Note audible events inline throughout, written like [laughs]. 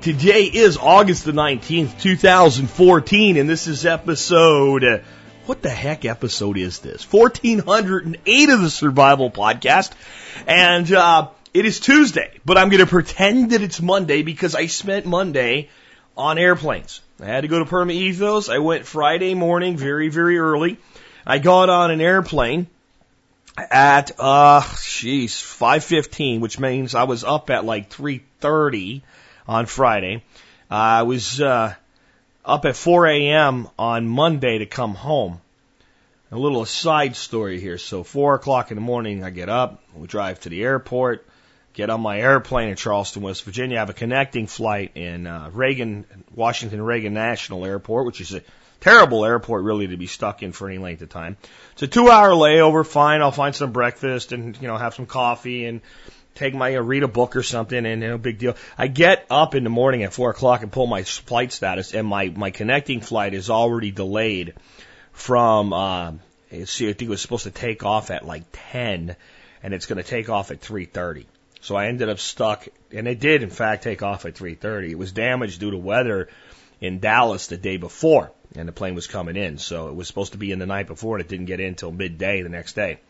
Today is August the 19th, 2014, and this is episode. What the heck episode is this? 1408 of the Survival Podcast. And, uh, it is Tuesday, but I'm going to pretend that it's Monday because I spent Monday on airplanes. I had to go to Perma Ethos. I went Friday morning, very, very early. I got on an airplane at, uh, jeez, 5.15, which means I was up at like 3.30 on Friday. Uh, I was, uh, up at 4 a.m. on Monday to come home. A little side story here. So 4 o'clock in the morning, I get up, we drive to the airport, get on my airplane in Charleston, West Virginia. I have a connecting flight in uh, Reagan, Washington Reagan National Airport, which is a terrible airport really to be stuck in for any length of time. It's a two hour layover, fine. I'll find some breakfast and, you know, have some coffee and take my, uh, read a book or something and no big deal. I get up in the morning at four o'clock and pull my flight status and my, my connecting flight is already delayed from, uh, see, I think it was supposed to take off at like 10 and it's going to take off at 3.30. So I ended up stuck, and it did in fact take off at 3:30. It was damaged due to weather in Dallas the day before, and the plane was coming in. So it was supposed to be in the night before, and it didn't get in until midday the next day.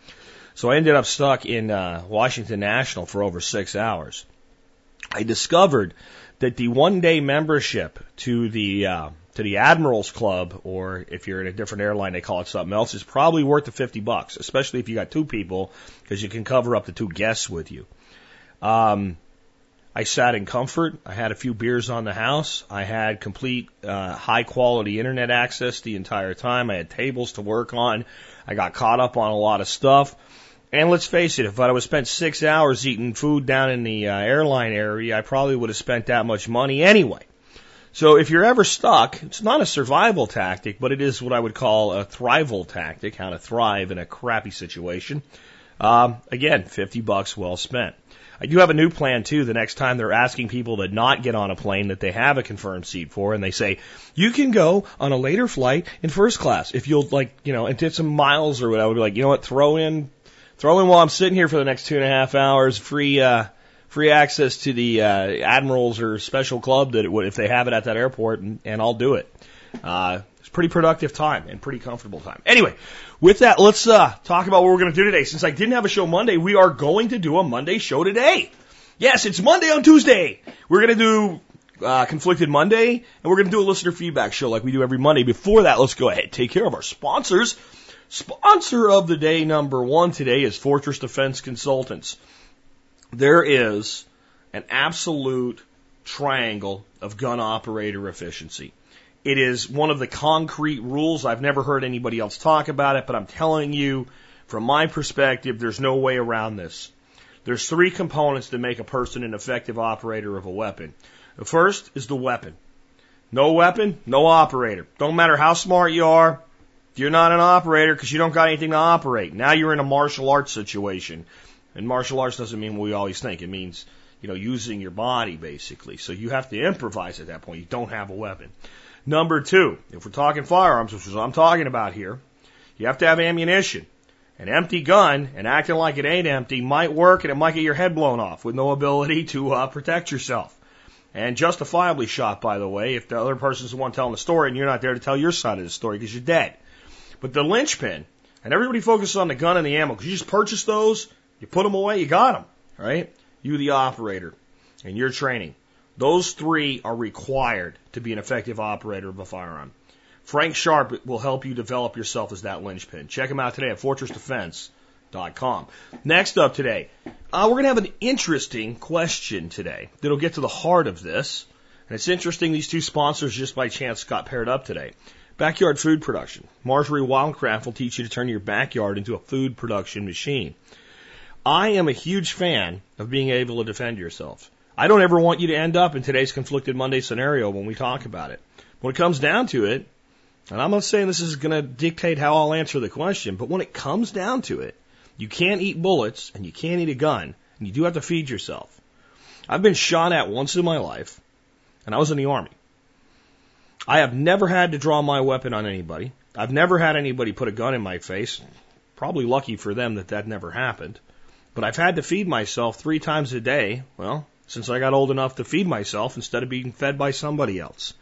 So I ended up stuck in uh, Washington National for over six hours. I discovered that the one-day membership to the uh, to the Admirals Club, or if you're in a different airline, they call it something else, is probably worth the 50 bucks, especially if you got two people, because you can cover up to two guests with you. Um, I sat in comfort. I had a few beers on the house. I had complete uh, high quality internet access the entire time. I had tables to work on. I got caught up on a lot of stuff. And let's face it, if I would have spent six hours eating food down in the uh, airline area, I probably would have spent that much money anyway. So if you're ever stuck, it's not a survival tactic, but it is what I would call a thrival tactic, how to thrive in a crappy situation. Um, again, 50 bucks well spent. I do have a new plan too. The next time they're asking people to not get on a plane that they have a confirmed seat for, and they say you can go on a later flight in first class if you'll like, you know, and did some miles or whatever. I would be like, you know what, throw in, throw in while I'm sitting here for the next two and a half hours, free, uh, free access to the uh, admirals or special club that it would if they have it at that airport, and, and I'll do it. Uh, it's pretty productive time and pretty comfortable time. Anyway, with that, let's uh, talk about what we're going to do today. Since I didn't have a show Monday, we are going to do a Monday show today. Yes, it's Monday on Tuesday. We're going to do uh, Conflicted Monday, and we're going to do a listener feedback show like we do every Monday. Before that, let's go ahead take care of our sponsors. Sponsor of the day number one today is Fortress Defense Consultants. There is an absolute triangle of gun operator efficiency. It is one of the concrete rules. I've never heard anybody else talk about it, but I'm telling you, from my perspective, there's no way around this. There's three components that make a person an effective operator of a weapon. The first is the weapon. No weapon, no operator. Don't matter how smart you are, you're not an operator because you don't got anything to operate. Now you're in a martial arts situation. And martial arts doesn't mean what we always think. It means, you know, using your body basically. So you have to improvise at that point. You don't have a weapon. Number two, if we're talking firearms, which is what I'm talking about here, you have to have ammunition. An empty gun and acting like it ain't empty might work and it might get your head blown off with no ability [laughs] to uh, protect yourself. And justifiably shot, by the way, if the other person's the one telling the story and you're not there to tell your side of the story because you're dead. But the linchpin, and everybody focuses on the gun and the ammo because you just purchase those, you put them away, you got them, right? You, the operator, and your training. Those three are required to be an effective operator of a firearm. Frank Sharp will help you develop yourself as that linchpin. Check him out today at fortressdefense.com. Next up today, uh, we're going to have an interesting question today that'll get to the heart of this. And it's interesting these two sponsors just by chance got paired up today. Backyard food production. Marjorie Wildcraft will teach you to turn your backyard into a food production machine. I am a huge fan of being able to defend yourself. I don't ever want you to end up in today's conflicted Monday scenario when we talk about it. When it comes down to it, And I'm not saying this is going to dictate how I'll answer the question, but when it comes down to it, you can't eat bullets and you can't eat a gun, and you do have to feed yourself. I've been shot at once in my life, and I was in the Army. I have never had to draw my weapon on anybody. I've never had anybody put a gun in my face. Probably lucky for them that that never happened. But I've had to feed myself three times a day, well, since I got old enough to feed myself instead of being fed by somebody else.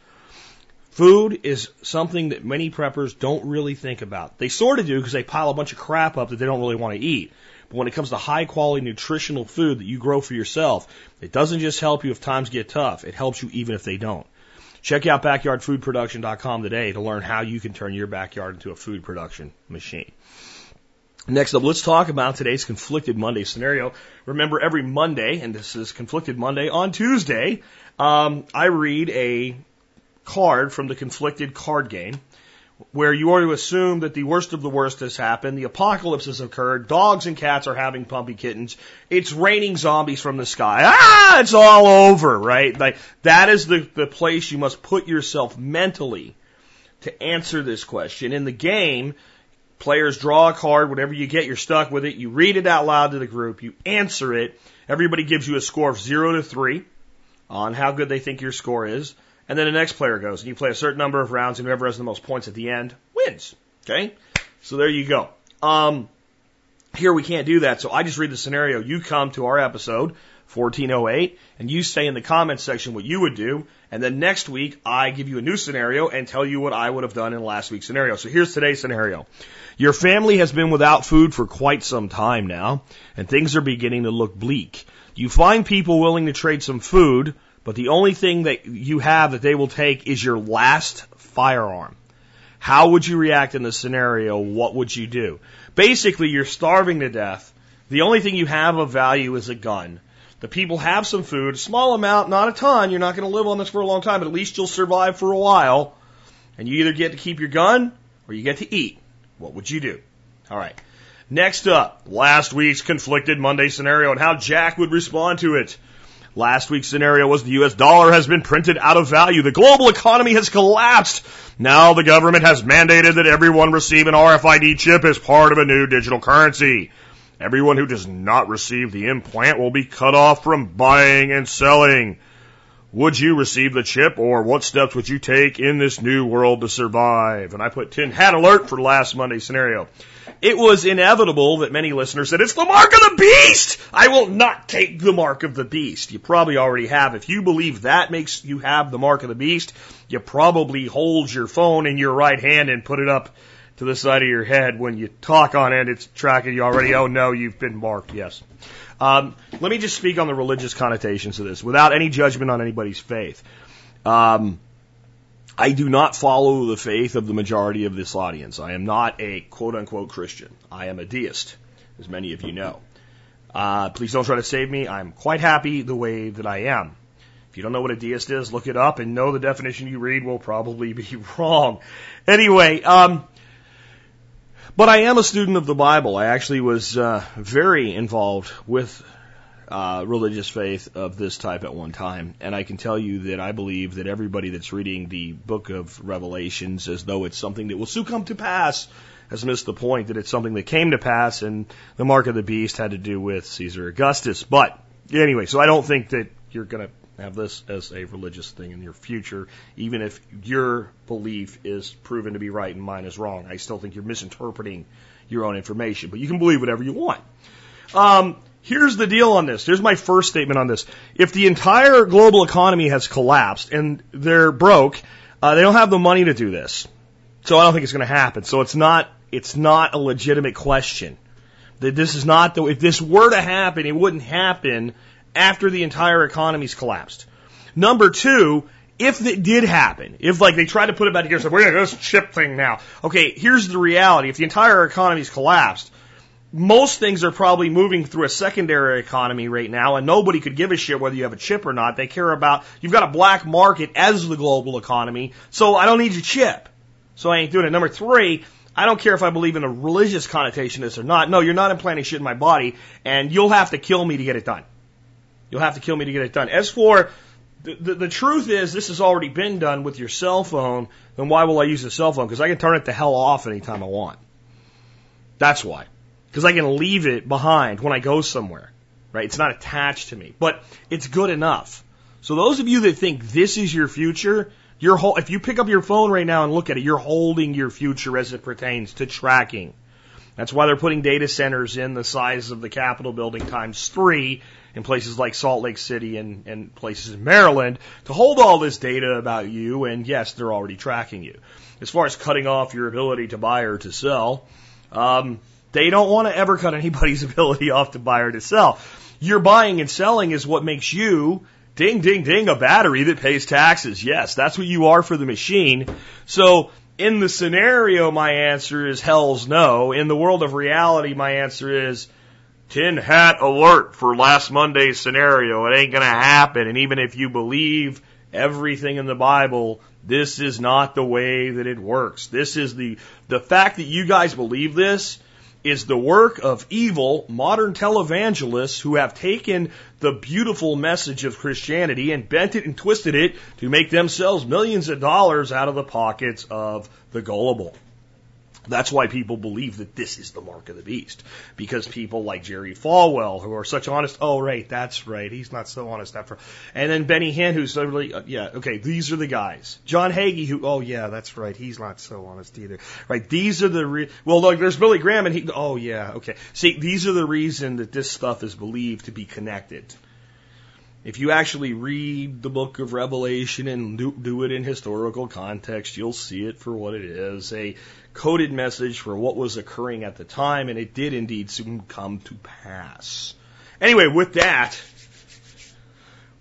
Food is something that many preppers don't really think about. They sort of do because they pile a bunch of crap up that they don't really want to eat. But when it comes to high quality nutritional food that you grow for yourself, it doesn't just help you if times get tough. It helps you even if they don't. Check out backyardfoodproduction.com today to learn how you can turn your backyard into a food production machine. Next up, let's talk about today's Conflicted Monday scenario. Remember, every Monday, and this is Conflicted Monday, on Tuesday, um, I read a card from the Conflicted card game where you are to assume that the worst of the worst has happened, the apocalypse has occurred, dogs and cats are having puppy kittens, it's raining zombies from the sky. Ah, it's all over, right? Like that is the, the place you must put yourself mentally to answer this question. In the game, Players draw a card, whatever you get, you're stuck with it. You read it out loud to the group. You answer it. Everybody gives you a score of zero to three on how good they think your score is. And then the next player goes and you play a certain number of rounds and whoever has the most points at the end wins. Okay? So there you go. Um, here we can't do that. So I just read the scenario. You come to our episode 1408 and you say in the comments section what you would do. And then next week I give you a new scenario and tell you what I would have done in last week's scenario. So here's today's scenario. Your family has been without food for quite some time now, and things are beginning to look bleak. You find people willing to trade some food, but the only thing that you have that they will take is your last firearm. How would you react in this scenario? What would you do? Basically, you're starving to death. The only thing you have of value is a gun. The people have some food, small amount, not a ton. You're not going to live on this for a long time, but at least you'll survive for a while. And you either get to keep your gun or you get to eat. What would you do? All right. Next up, last week's conflicted Monday scenario and how Jack would respond to it. Last week's scenario was the US dollar has been printed out of value. The global economy has collapsed. Now the government has mandated that everyone receive an RFID chip as part of a new digital currency. Everyone who does not receive the implant will be cut off from buying and selling. Would you receive the chip or what steps would you take in this new world to survive? And I put tin hat alert for last Monday's scenario. It was inevitable that many listeners said, it's the mark of the beast! I will not take the mark of the beast. You probably already have. If you believe that makes you have the mark of the beast, you probably hold your phone in your right hand and put it up to the side of your head when you talk on it. It's tracking you already. Oh no, you've been marked. Yes. Um, let me just speak on the religious connotations of this without any judgment on anybody's faith. Um, I do not follow the faith of the majority of this audience. I am not a quote unquote Christian. I am a deist, as many of you know. Uh, please don't try to save me. I'm quite happy the way that I am. If you don't know what a deist is, look it up and know the definition you read will probably [laughs] be wrong. Anyway, um, but I am a student of the Bible. I actually was uh, very involved with uh, religious faith of this type at one time, and I can tell you that I believe that everybody that's reading the book of Revelations as though it's something that will soon come to pass has missed the point that it's something that came to pass, and the mark of the beast had to do with Caesar Augustus. But anyway, so I don't think that you're going to have this as a religious thing in your future, even if your belief is proven to be right and mine is wrong. I still think you're misinterpreting your own information, but you can believe whatever you want. Um, here's the deal on this. Here's my first statement on this. If the entire global economy has collapsed and they're broke, uh, they don't have the money to do this. So I don't think it's going to happen. So it's not, it's not a legitimate question. That this is not the, if this were to happen, it wouldn't happen after the entire economy's collapsed. Number two, if it did happen, if like they tried to put it back together, so we're gonna do this chip thing now. Okay, here's the reality. If the entire economy's collapsed, most things are probably moving through a secondary economy right now, and nobody could give a shit whether you have a chip or not. They care about you've got a black market as the global economy, so I don't need your chip. So I ain't doing it. Number three, I don't care if I believe in a religious connotation this or not. No, you're not implanting shit in my body, and you'll have to kill me to get it done. You'll have to kill me to get it done. As for the, the, the truth is, this has already been done with your cell phone. Then why will I use a cell phone? Because I can turn it the hell off anytime I want. That's why. Because I can leave it behind when I go somewhere. Right? It's not attached to me. But it's good enough. So those of you that think this is your future, you're if you pick up your phone right now and look at it, you're holding your future as it pertains to tracking. That's why they're putting data centers in the size of the Capitol building times three in places like Salt Lake City and, and places in Maryland to hold all this data about you. And yes, they're already tracking you. As far as cutting off your ability to buy or to sell, um, they don't want to ever cut anybody's [laughs] ability off to buy or to sell. Your buying and selling is what makes you ding, ding, ding, a battery that pays taxes. Yes, that's what you are for the machine. So in the scenario, my answer is hell's no. In the world of reality, my answer is tin hat alert for last Monday's scenario. It ain't gonna happen. And even if you believe everything in the Bible, this is not the way that it works. This is the, the fact that you guys believe this is the work of evil modern televangelists who have taken the beautiful message of Christianity and bent it and twisted it to make themselves millions of dollars out of the pockets of the gullible. That's why people believe that this is the mark of the beast. Because people like Jerry Falwell, who are such honest, oh, right, that's right, he's not so honest after. And then Benny Hinn, who's really, uh, yeah, okay, these are the guys. John Hagee, who, oh, yeah, that's right, he's not so honest either. Right, these are the, re- well, look, there's Billy Graham, and he, oh, yeah, okay. See, these are the reason that this stuff is believed to be connected. If you actually read the book of Revelation and do, do, it in historical context, you'll see it for what it is a coded message for what was occurring at the time, and it did indeed soon come to pass. Anyway, with that,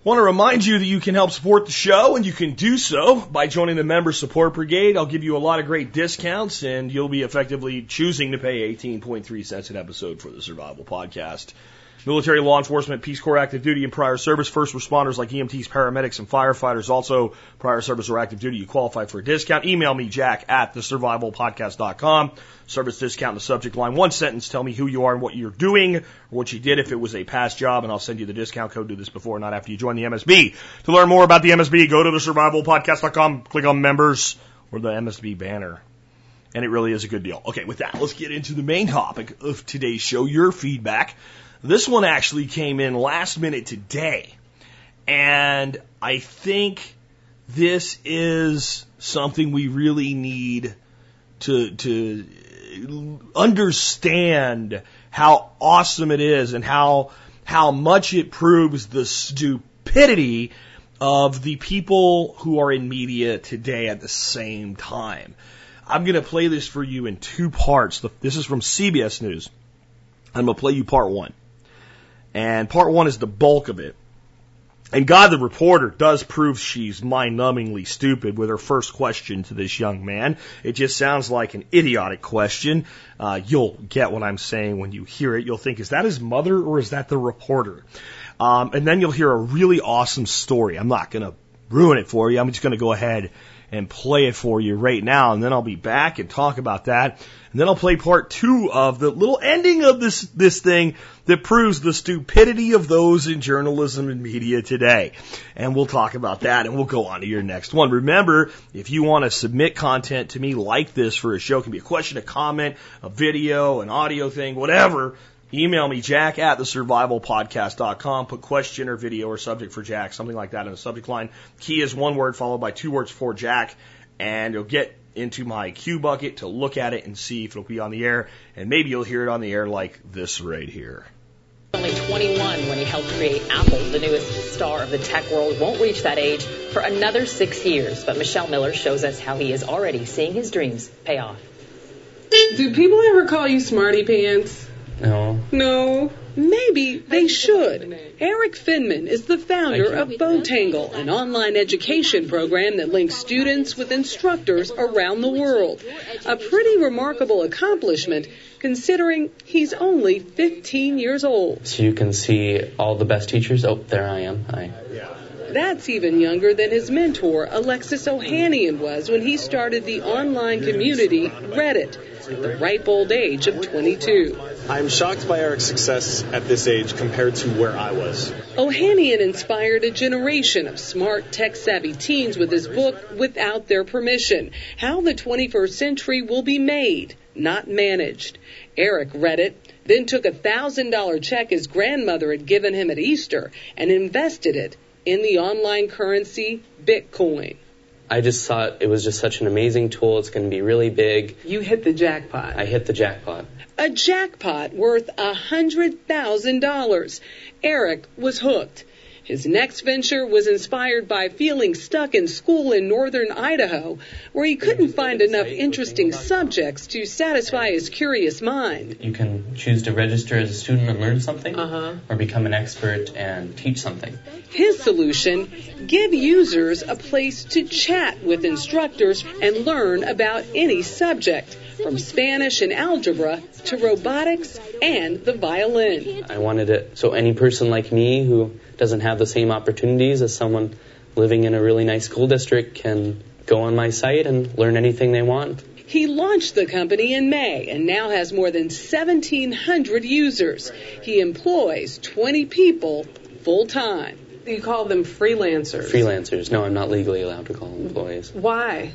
want to remind you that you can help support the show, and you can do so by joining the Member Support Brigade. I'll give you a lot of great discounts, and you'll be effectively choosing to pay 18.3 cents an episode for the Survival Podcast military, law enforcement, Peace Corps, active duty, and prior service, first responders like EMTs, paramedics, and firefighters, also prior service or active duty, you qualify for a discount. Email me, jack at thesurvivalpodcast.com. Service discount in the subject line. One sentence, tell me who you are and what you're doing, or what you did if it was a past job, and I'll send you the discount code. Do this before, not after you join the MSB. To learn more about the MSB, go to thesurvivalpodcast.com, click on members, or the MSB banner and it really is a good deal. Okay, with that, let's get into the main topic of today's show, your feedback. This one actually came in last minute today. And I think this is something we really need to, to understand how awesome it is and how, how much it proves the stupidity of the people who are in media today at the same time. I'm going to play this for you in two parts. This is from CBS News. I'm going to play you part one. And part one is the bulk of it. And God, the reporter, does prove she's mind numbingly stupid with her first question to this young man. It just sounds like an idiotic question. Uh, you'll get what I'm saying when you hear it. You'll think, is that his mother or is that the reporter? Um, and then you'll hear a really awesome story. I'm not going to ruin it for you. I'm just going to go ahead and play it for you right now. And then I'll be back and talk about that. And then I'll play part two of the little ending of this, this thing that proves the stupidity of those in journalism and media today. And we'll talk about that and we'll go on to your next one. Remember, if you want to submit content to me like this for a show, it can be a question, a comment, a video, an audio thing, whatever, Email me, jack at thesurvivalpodcast.com. Put question or video or subject for Jack, something like that in the subject line. Key is one word followed by two words for Jack, and you'll get into my queue bucket to look at it and see if it'll be on the air, and maybe you'll hear it on the air like this right here. Only 21 when he helped create Apple, the newest star of the tech world, won't reach that age for another six years. But Michelle Miller shows us how he is already seeing his dreams pay off. Do people ever call you smarty pants? No. No. Maybe they should. Erik Finman is the founder of Botangle, an online education program that links students with instructors around the world. A pretty remarkable accomplishment considering he's only 15 years old. So you can see all the best teachers. Oh, there I am. Hi. That's even younger than his mentor, Alexis Ohanian, was when he started the online community, Reddit. at the ripe old age of 22. I'm shocked by Erik's success at this age compared to where I was. Ohanian inspired a generation of smart, tech savvy teens with his book, Without Their Permission How the 21st Century Will Be Made, Not Managed. Eric read it, then took a thousand dollar check his grandmother had given him at Easter and invested it in the online currency Bitcoin. I just thought it was just such an amazing tool. It's going to be really big. You hit the jackpot. I hit the jackpot. A jackpot worth a hundred thousand dollars. Erik was hooked. His next venture was inspired by feeling stuck in school in northern Idaho, where he couldn't find enough interesting subjects to satisfy his curious mind. You can choose to register as a student and learn something, Uh-huh. or become an expert and teach something. His solution give users a place to chat with instructors and learn about any subject, from Spanish and algebra to robotics and the violin. I wanted it so any person like me who doesn't have the same opportunities as someone living in a really nice school district can go on my site and learn anything they want. He launched the company in May and now has more than 1,700 users. He employs 20 people full time. You call them freelancers. Freelancers. No, I'm not legally allowed to call them employees. Why?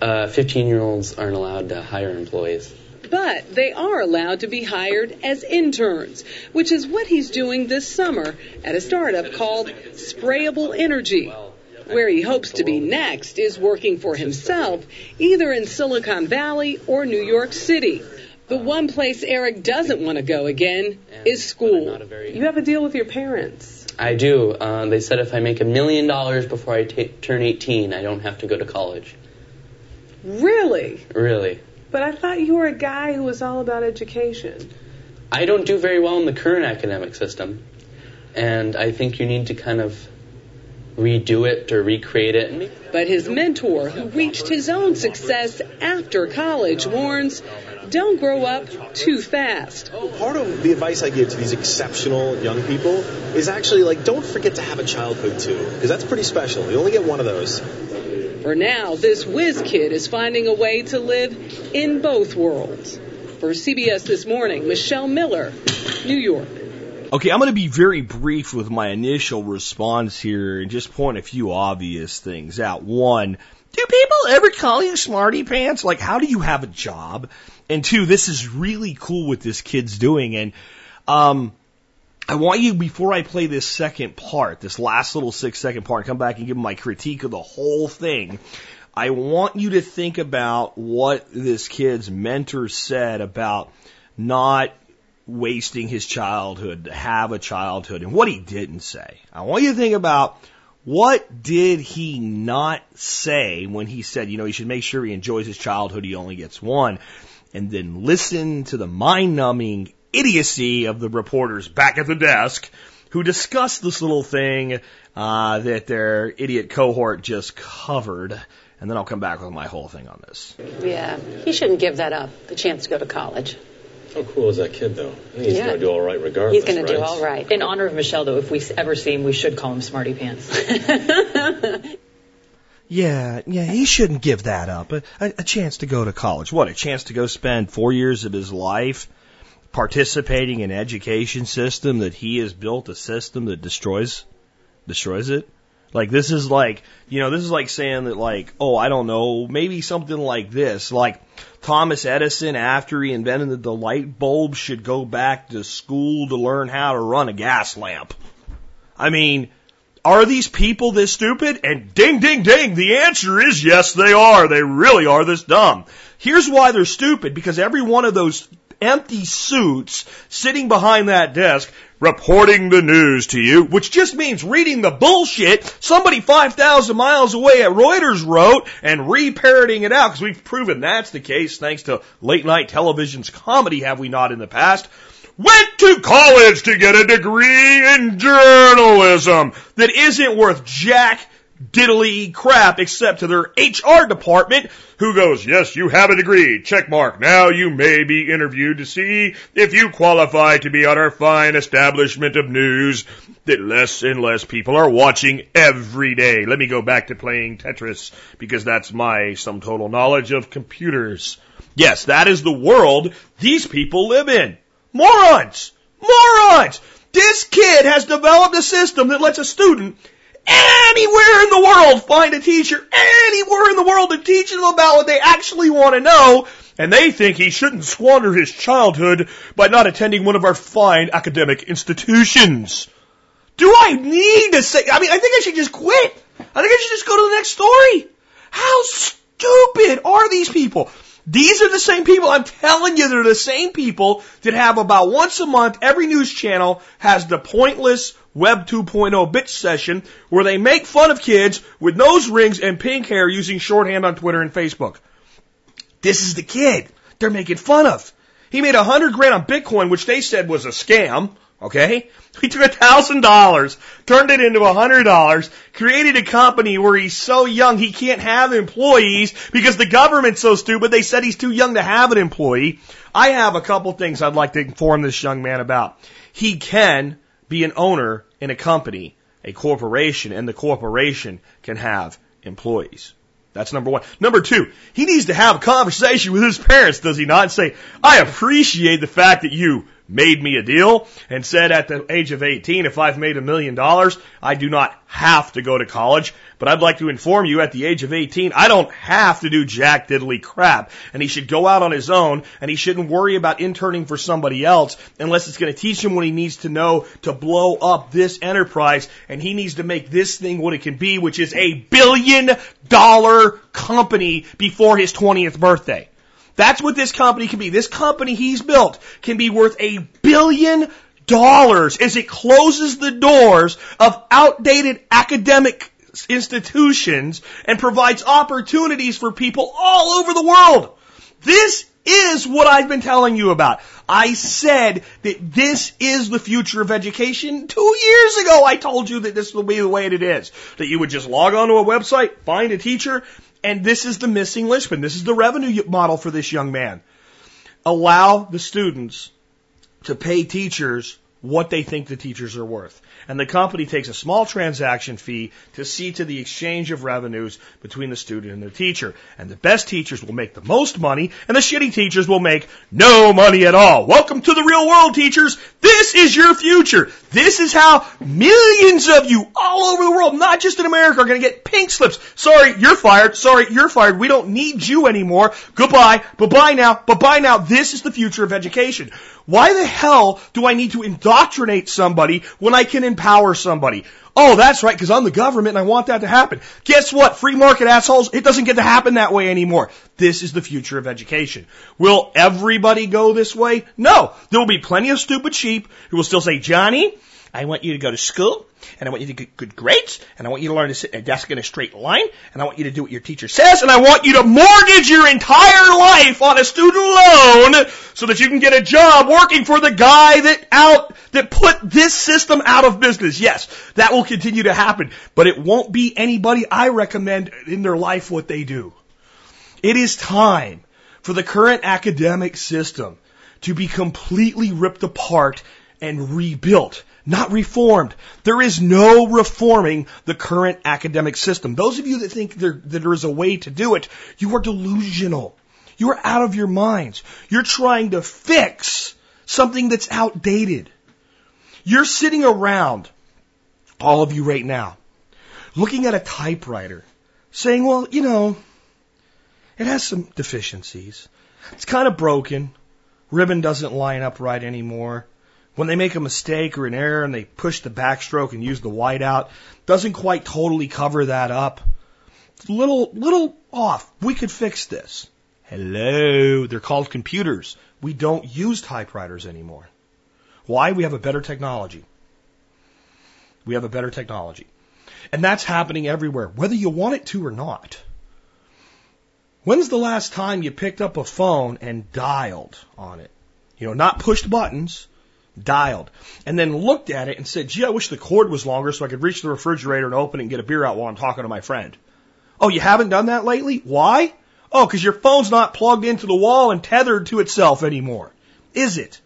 Uh, 15 year olds aren't allowed to hire employees. But they are allowed to be hired as interns, which is what he's doing this summer at a startup called Sprayable Energy. Where he hopes to be next is working for himself, either in Silicon Valley or New York City. The one place Erik doesn't want to go again is school. Not a very. You have a deal with your parents. I do. Uh, they said if I make a million dollars before I turn 18, I don't have to go to college. Really? Really. But I thought you were a guy who was all about education. I don't do very well in the current academic system, and I think you need to kind of redo it or recreate it. But his mentor, who reached his own success after college, warns don't grow up too fast. Part of the advice I give to these exceptional young people is actually like, don't forget to have a childhood too, because that's pretty special. You only get one of those. For now, this whiz kid is finding a way to live in both worlds. For CBS This Morning, Michelle Miller, New York. Okay, I'm going to be very brief with my initial response here and just point a few obvious things out. One, do people ever call you smarty pants? Like, how do you have a job? And two, this is really cool what this kid's doing. And, um, I want you, before I play this second part, this last little six second part, come back and give my critique of the whole thing. I want you to think about what this kid's mentor said about not wasting his childhood to have a childhood and what he didn't say. I want you to think about what did he not say when he said, you know, he should make sure he enjoys his childhood, he only gets one. And then listen to the mind numbing idiocy of the reporters back at the desk who discussed this little thing uh, that their idiot cohort just covered. And then I'll come back with my whole thing on this. Yeah, he shouldn't give that up, the chance to go to college. How cool is that kid, though? He's Yeah. going to do all right regardless. He's going to do all right. In honor of Michelle, though, if we ever see him, we should call him Smarty Pants. [laughs] Yeah, yeah, he shouldn't give that up. A, a, a chance to go to college. What, a chance to go spend four years of his life participating in education system that he has built a system that destroys, destroys it? Like this is like, you know, this is like saying that like, oh, I don't know, maybe something like this. Like Thomas Edison, after he invented the light bulb, should go back to school to learn how to run a gas lamp. I mean, are these people this stupid? And ding, ding, ding, the answer is yes, they are. They really are this dumb. Here's why they're stupid, because every one of those empty suits sitting behind that desk reporting the news to you, which just means reading the bullshit somebody 5,000 miles away at Reuters wrote and re-parroting it out, because we've proven that's the case thanks to late night television's comedy, have we not in the past? went to college to get a degree in journalism that isn't worth jack diddly crap except to their HR department who goes, yes, you have a degree, check mark. Now you may be interviewed to see if you qualify to be on our fine establishment of news that less and less people are watching every day. Let me go back to playing Tetris because that's my sum total knowledge of computers. Yes, that is the world these people live in. Morons! Morons! This kid has developed a system that lets a student anywhere in the world find a teacher anywhere in the world to teach them about what they actually want to know. And they think he shouldn't squander his childhood by not attending one of our fine academic institutions. Do I need to say, I mean, I think I should just quit. I think I should just go to the next story. How stupid are these people? These are the same people, I'm telling you, they're the same people that have about once a month, every news channel has the pointless Web 2.0 bitch session where they make fun of kids with nose rings and pink hair using shorthand on Twitter and Facebook. This is the kid they're making fun of. He made a hundred grand on Bitcoin, which they said was a scam. Okay? [laughs] He took a thousand dollars, turned it into a hundred dollars, created a company where he's so young he can't have employees because the government's so stupid they said he's too young to have an employee. I have a couple things I'd like to inform this young man about. He can be an owner in a company, a corporation, and the corporation can have employees. That's number one. Number two, he needs to have a conversation with his parents, does he not? And say, I appreciate the fact that you made me a deal and said at the age of 18, if I've made a million dollars, I do not have to go to college. But I'd like to inform you at the age of 18, I don't have to do jack diddly crap. And he should go out on his own and he shouldn't worry about interning for somebody else unless it's going to teach him what he needs to know to blow up this enterprise. And he needs to make this thing what it can be, which is a billion dollar company before his 20th birthday. That's what this company can be. This company he's built can be worth a billion dollars as it closes the doors of outdated academic institutions and provides opportunities for people all over the world. This is what I've been telling you about. I said that this is the future of education. Two years ago, I told you that this will be the way it is. That you would just log onto a website, find a teacher, and this is the missing linchpin. This is the revenue model for this young man. Allow the students to pay teachers what they think the teachers are worth and the company takes a small transaction fee to see to the exchange of revenues between the student and the teacher. And the best teachers will make the most money, and the shitty teachers will make no money at all. Welcome to the real world, teachers. This is your future. This is how millions of you all over the world, not just in America, are going to get pink slips. Sorry, you're fired. Sorry, you're fired. We don't need you anymore. Goodbye. Bye-bye now. Bye-bye now. This is the future of education. Why the hell do I need to indoctrinate somebody when I can empower somebody? Oh, that's right, because I'm the government and I want that to happen. Guess what? Free market assholes, it doesn't get to happen that way anymore. This is the future of education. Will everybody go this way? No. There will be plenty of stupid sheep who will still say, Johnny, I want you to go to school, and I want you to get good grades, and I want you to learn to sit at a desk in a straight line, and I want you to do what your teacher says, and I want you to mortgage your entire life on a student loan so that you can get a job working for the guy that out, that put this system out of business. Yes, that will continue to happen, but it won't be anybody I recommend in their life what they do. It is time for the current academic system to be completely ripped apart and rebuilt not reformed. There is no reforming the current academic system. Those of you that think there, that there is a way to do it, you are delusional. You are out of your minds. You're trying to fix something that's outdated. You're sitting around, all of you right now, looking at a typewriter, saying, well, you know, it has some deficiencies. It's kind of broken. Ribbon doesn't line up right anymore when they make a mistake or an error and they push the backstroke and use the whiteout, doesn't quite totally cover that up. It's a little, little off. We could fix this. Hello. They're called computers. We don't use typewriters anymore. Why? We have a better technology. We have a better technology. And that's happening everywhere, whether you want it to or not. When's the last time you picked up a phone and dialed on it? You know, not pushed buttons, dialed, and then looked at it and said, gee, I wish the cord was longer so I could reach the refrigerator and open it and get a beer out while I'm talking to my friend. Oh, you haven't done that lately? Why? Oh, because your phone's not plugged into the wall and tethered to itself anymore. Is it?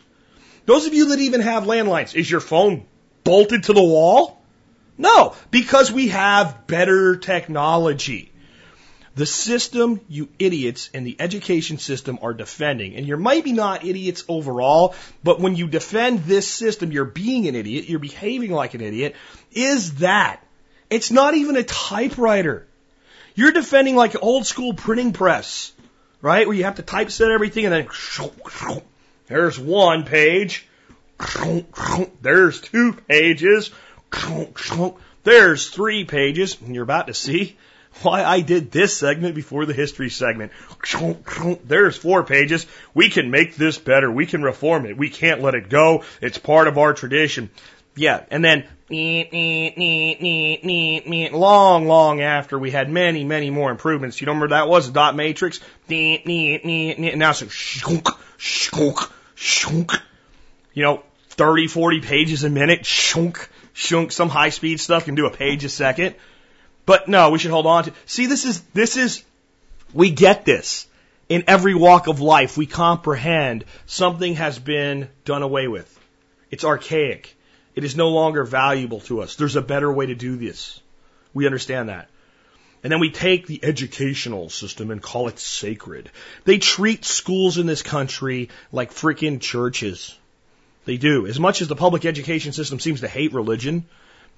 Those of you that even have landlines, is your phone bolted to the wall? No, because we have better technology. The system you idiots in the education system are defending, and you're maybe not idiots overall, but when you defend this system, you're being an idiot, you're behaving like an idiot, is that it's not even a typewriter. You're defending like an old school printing press, right? Where you have to typeset everything and then there's one page. There's two pages. There's three pages. And you're about to see why I did this segment before the history segment. There's four pages. We can make this better. We can reform it. We can't let it go. It's part of our tradition. Yeah. And then long, long after we had many, many more improvements. You know, remember that was a dot matrix? Now it's shunk, shunk, shunk. You know, 30, 40 pages a minute, shunk, shunk. Some high speed stuff can do a page a second. But no, we should hold on to. See, this is, this is, we get this. In every walk of life, we comprehend something has been done away with. It's archaic. It is no longer valuable to us. There's a better way to do this. We understand that. And then we take the educational system and call it sacred. They treat schools in this country like freaking churches. They do. As much as the public education system seems to hate religion,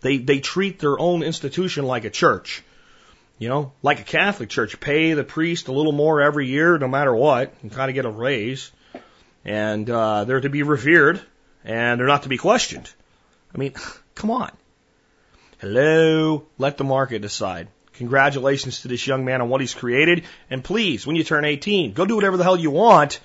they, they treat their own institution like a church. You know, like a Catholic church. Pay the priest a little more every year, no matter what, and kind of get a raise. And uh, they're to be revered, and they're not to be questioned. I mean, [laughs] come on. Hello, let the market decide. Congratulations to this young man on what he's created. And please, when you turn 18, go do whatever the hell you want.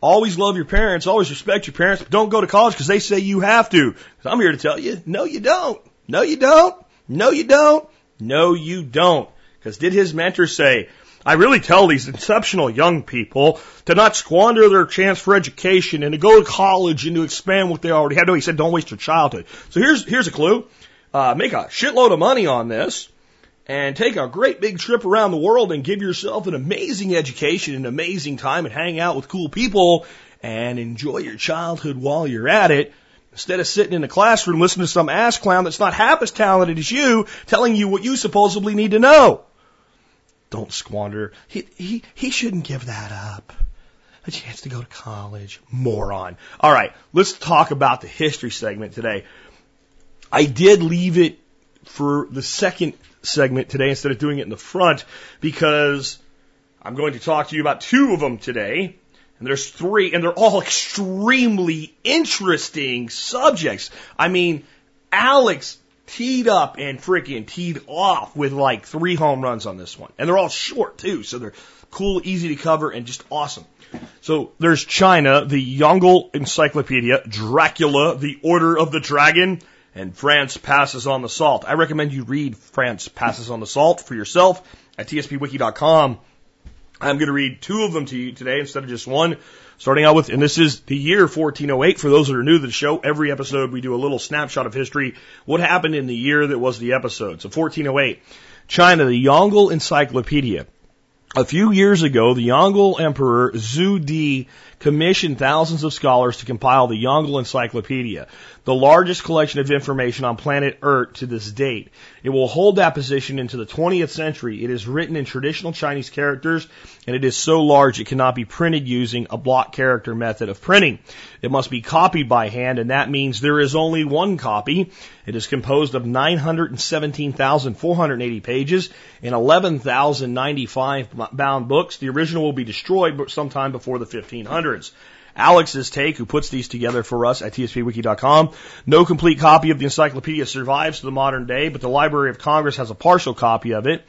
Always love your parents, always respect your parents, but don't go to college because they say you have to. I'm here to tell you, no, you don't. No, you don't. No, you don't. No, you don't. Because did his mentor say, I really tell these exceptional young people to not squander their chance for education and to go to college and to expand what they already have. No, he said, don't waste your childhood. So here's, here's a clue. Uh, make a shitload of money on this and take a great big trip around the world and give yourself an amazing education, an amazing time and hang out with cool people and enjoy your childhood while you're at it. Instead of sitting in a classroom listening to some ass clown that's not half as talented as you telling you what you supposedly need to know. Don't squander. He, he, he shouldn't give that up. A chance to go to college. Moron. All right, let's talk about the history segment today. I did leave it for the second segment today instead of doing it in the front because I'm going to talk to you about two of them today. And there's three, and they're all extremely interesting subjects. I mean, Alex teed up and freaking teed off with like three home runs on this one. And they're all short too, so they're cool, easy to cover, and just awesome. So there's China, the Yongle Encyclopedia, Dracula, The Order of the Dragon, and France Passes on the Salt. I recommend you read France Passes on the Salt for yourself at tspwiki.com. I'm going to read two of them to you today instead of just one. Starting out with, and this is the year 1408. For those that are new to the show, every episode we do a little snapshot of history. What happened in the year that was the episode? So 1408. China, the Yongle Encyclopedia. A few years ago, the Yongle Emperor Zhu Di commissioned thousands of scholars to compile the Yongle Encyclopedia, the largest collection of information on planet Earth to this date. It will hold that position into the 20th century. It is written in traditional Chinese characters, and it is so large it cannot be printed using a block character method of printing. It must be copied by hand, and that means there is only one copy. It is composed of 917,480 pages and 11,095 bound books. The original will be destroyed sometime before the 1500s. Alex's take, who puts these together for us at tspwiki.com. No complete copy of the encyclopedia survives to the modern day, but the Library of Congress has a partial copy of it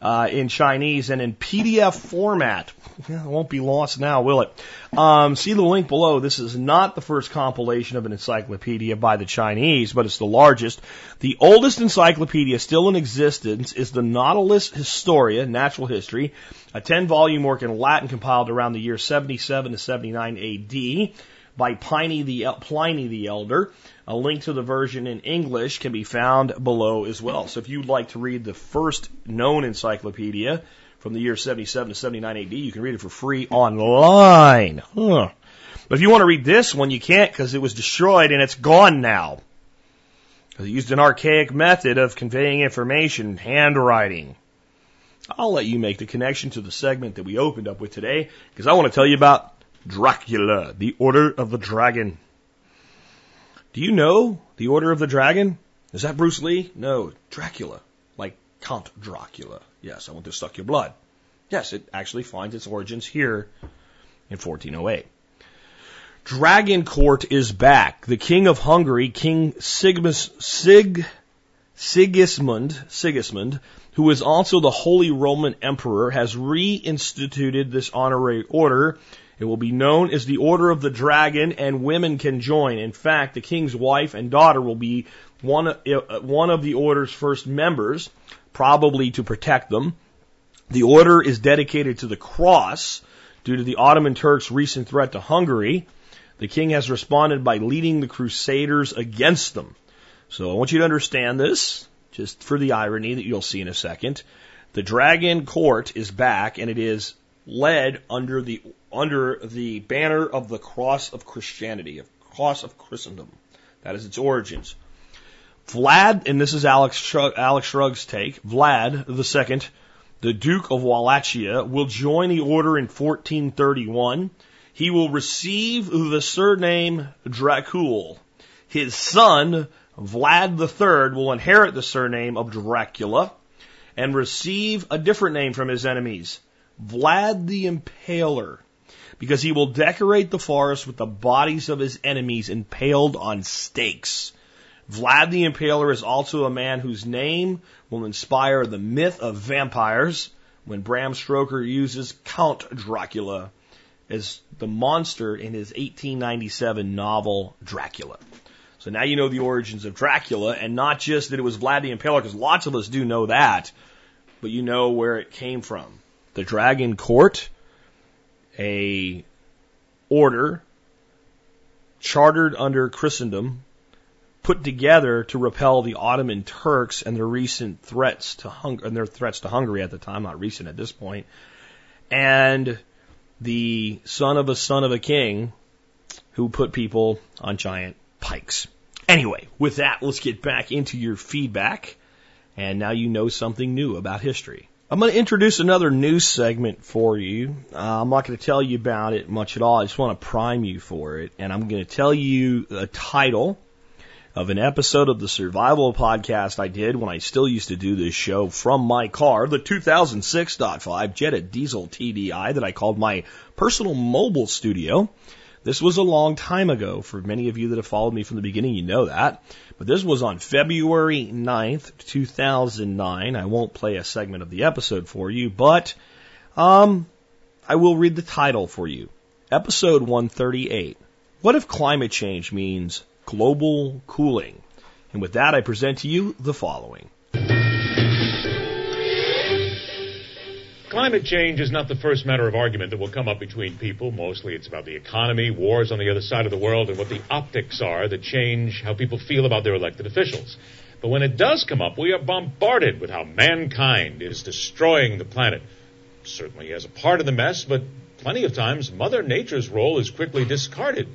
uh, in Chinese and in PDF format. it won't be lost now, will it? Um, see the link below. This is not the first compilation of an encyclopedia by the Chinese, but it's the largest. The oldest encyclopedia still in existence is the Naturalis Historia, Natural History, a 10 volume work in Latin compiled around the year 77 to 79 AD. By Pliny the, Pliny the Elder. A link to the version in English can be found below as well. So if you'd like to read the first known encyclopedia from the year 77 to 79 AD, you can read it for free online. Huh. But if you want to read this one, you can't because it was destroyed and it's gone now. Because it used an archaic method of conveying information, handwriting. I'll let you make the connection to the segment that we opened up with today because I want to tell you about Dracula, the Order of the Dragon. Do you know the Order of the Dragon? Is that Bruce Lee? No, Dracula, like Count Dracula. Yes, I want to suck your blood. Yes, it actually finds its origins here in 1408. Dragon Court is back. The King of Hungary, King Sigmus, Sig, Sigismund, Sigismund, who is also the Holy Roman Emperor, has reinstituted this honorary order it will be known as the Order of the Dragon, and women can join. In fact, the king's wife and daughter will be one, uh, one of the order's first members, probably to protect them. The order is dedicated to the cross due to the Ottoman Turks' recent threat to Hungary. The king has responded by leading the crusaders against them. So I want you to understand this, just for the irony that you'll see in a second. The Dragon Court is back, and it is led under the under the banner of the cross of Christianity, of cross of Christendom. That is its origins. Vlad, and this is Alex, Shrugged, Alex Shrugged's take, Vlad II, the Duke of Wallachia, will join the order in 1431. He will receive the surname Dracul. His son, Vlad III, will inherit the surname of Dracula and receive a different name from his enemies, Vlad the Impaler because he will decorate the forest with the bodies of his enemies impaled on stakes. Vlad the Impaler is also a man whose name will inspire the myth of vampires when Bram Stoker uses Count Dracula as the monster in his 1897 novel Dracula. So now you know the origins of Dracula and not just that it was Vlad the Impaler because lots of us do know that, but you know where it came from. The Dragon Court a order chartered under Christendom, put together to repel the Ottoman Turks and their recent threats to Hung- and their threats to Hungary at the time, not recent at this point, and the son of a son of a king who put people on giant pikes. Anyway, with that, let's get back into your feedback. And now you know something new about history. I'm going to introduce another news segment for you. Uh, I'm not going to tell you about it much at all. I just want to prime you for it. And I'm going to tell you a title of an episode of the Survival podcast I did when I still used to do this show from my car, the 2006.5 Jetta Diesel TDI that I called my personal mobile studio. This was a long time ago. For many of you that have followed me from the beginning, you know that. But this was on February 9th, 2009. I won't play a segment of the episode for you, but um, I will read the title for you. Episode 138. What if climate change means global cooling? And with that, I present to you the following. Climate change is not the first matter of argument that will come up between people. Mostly it's about the economy, wars on the other side of the world, and what the optics are that change how people feel about their elected officials. But when it does come up, we are bombarded with how mankind is destroying the planet. Certainly as a part of the mess, but plenty of times Mother Nature's role is quickly discarded.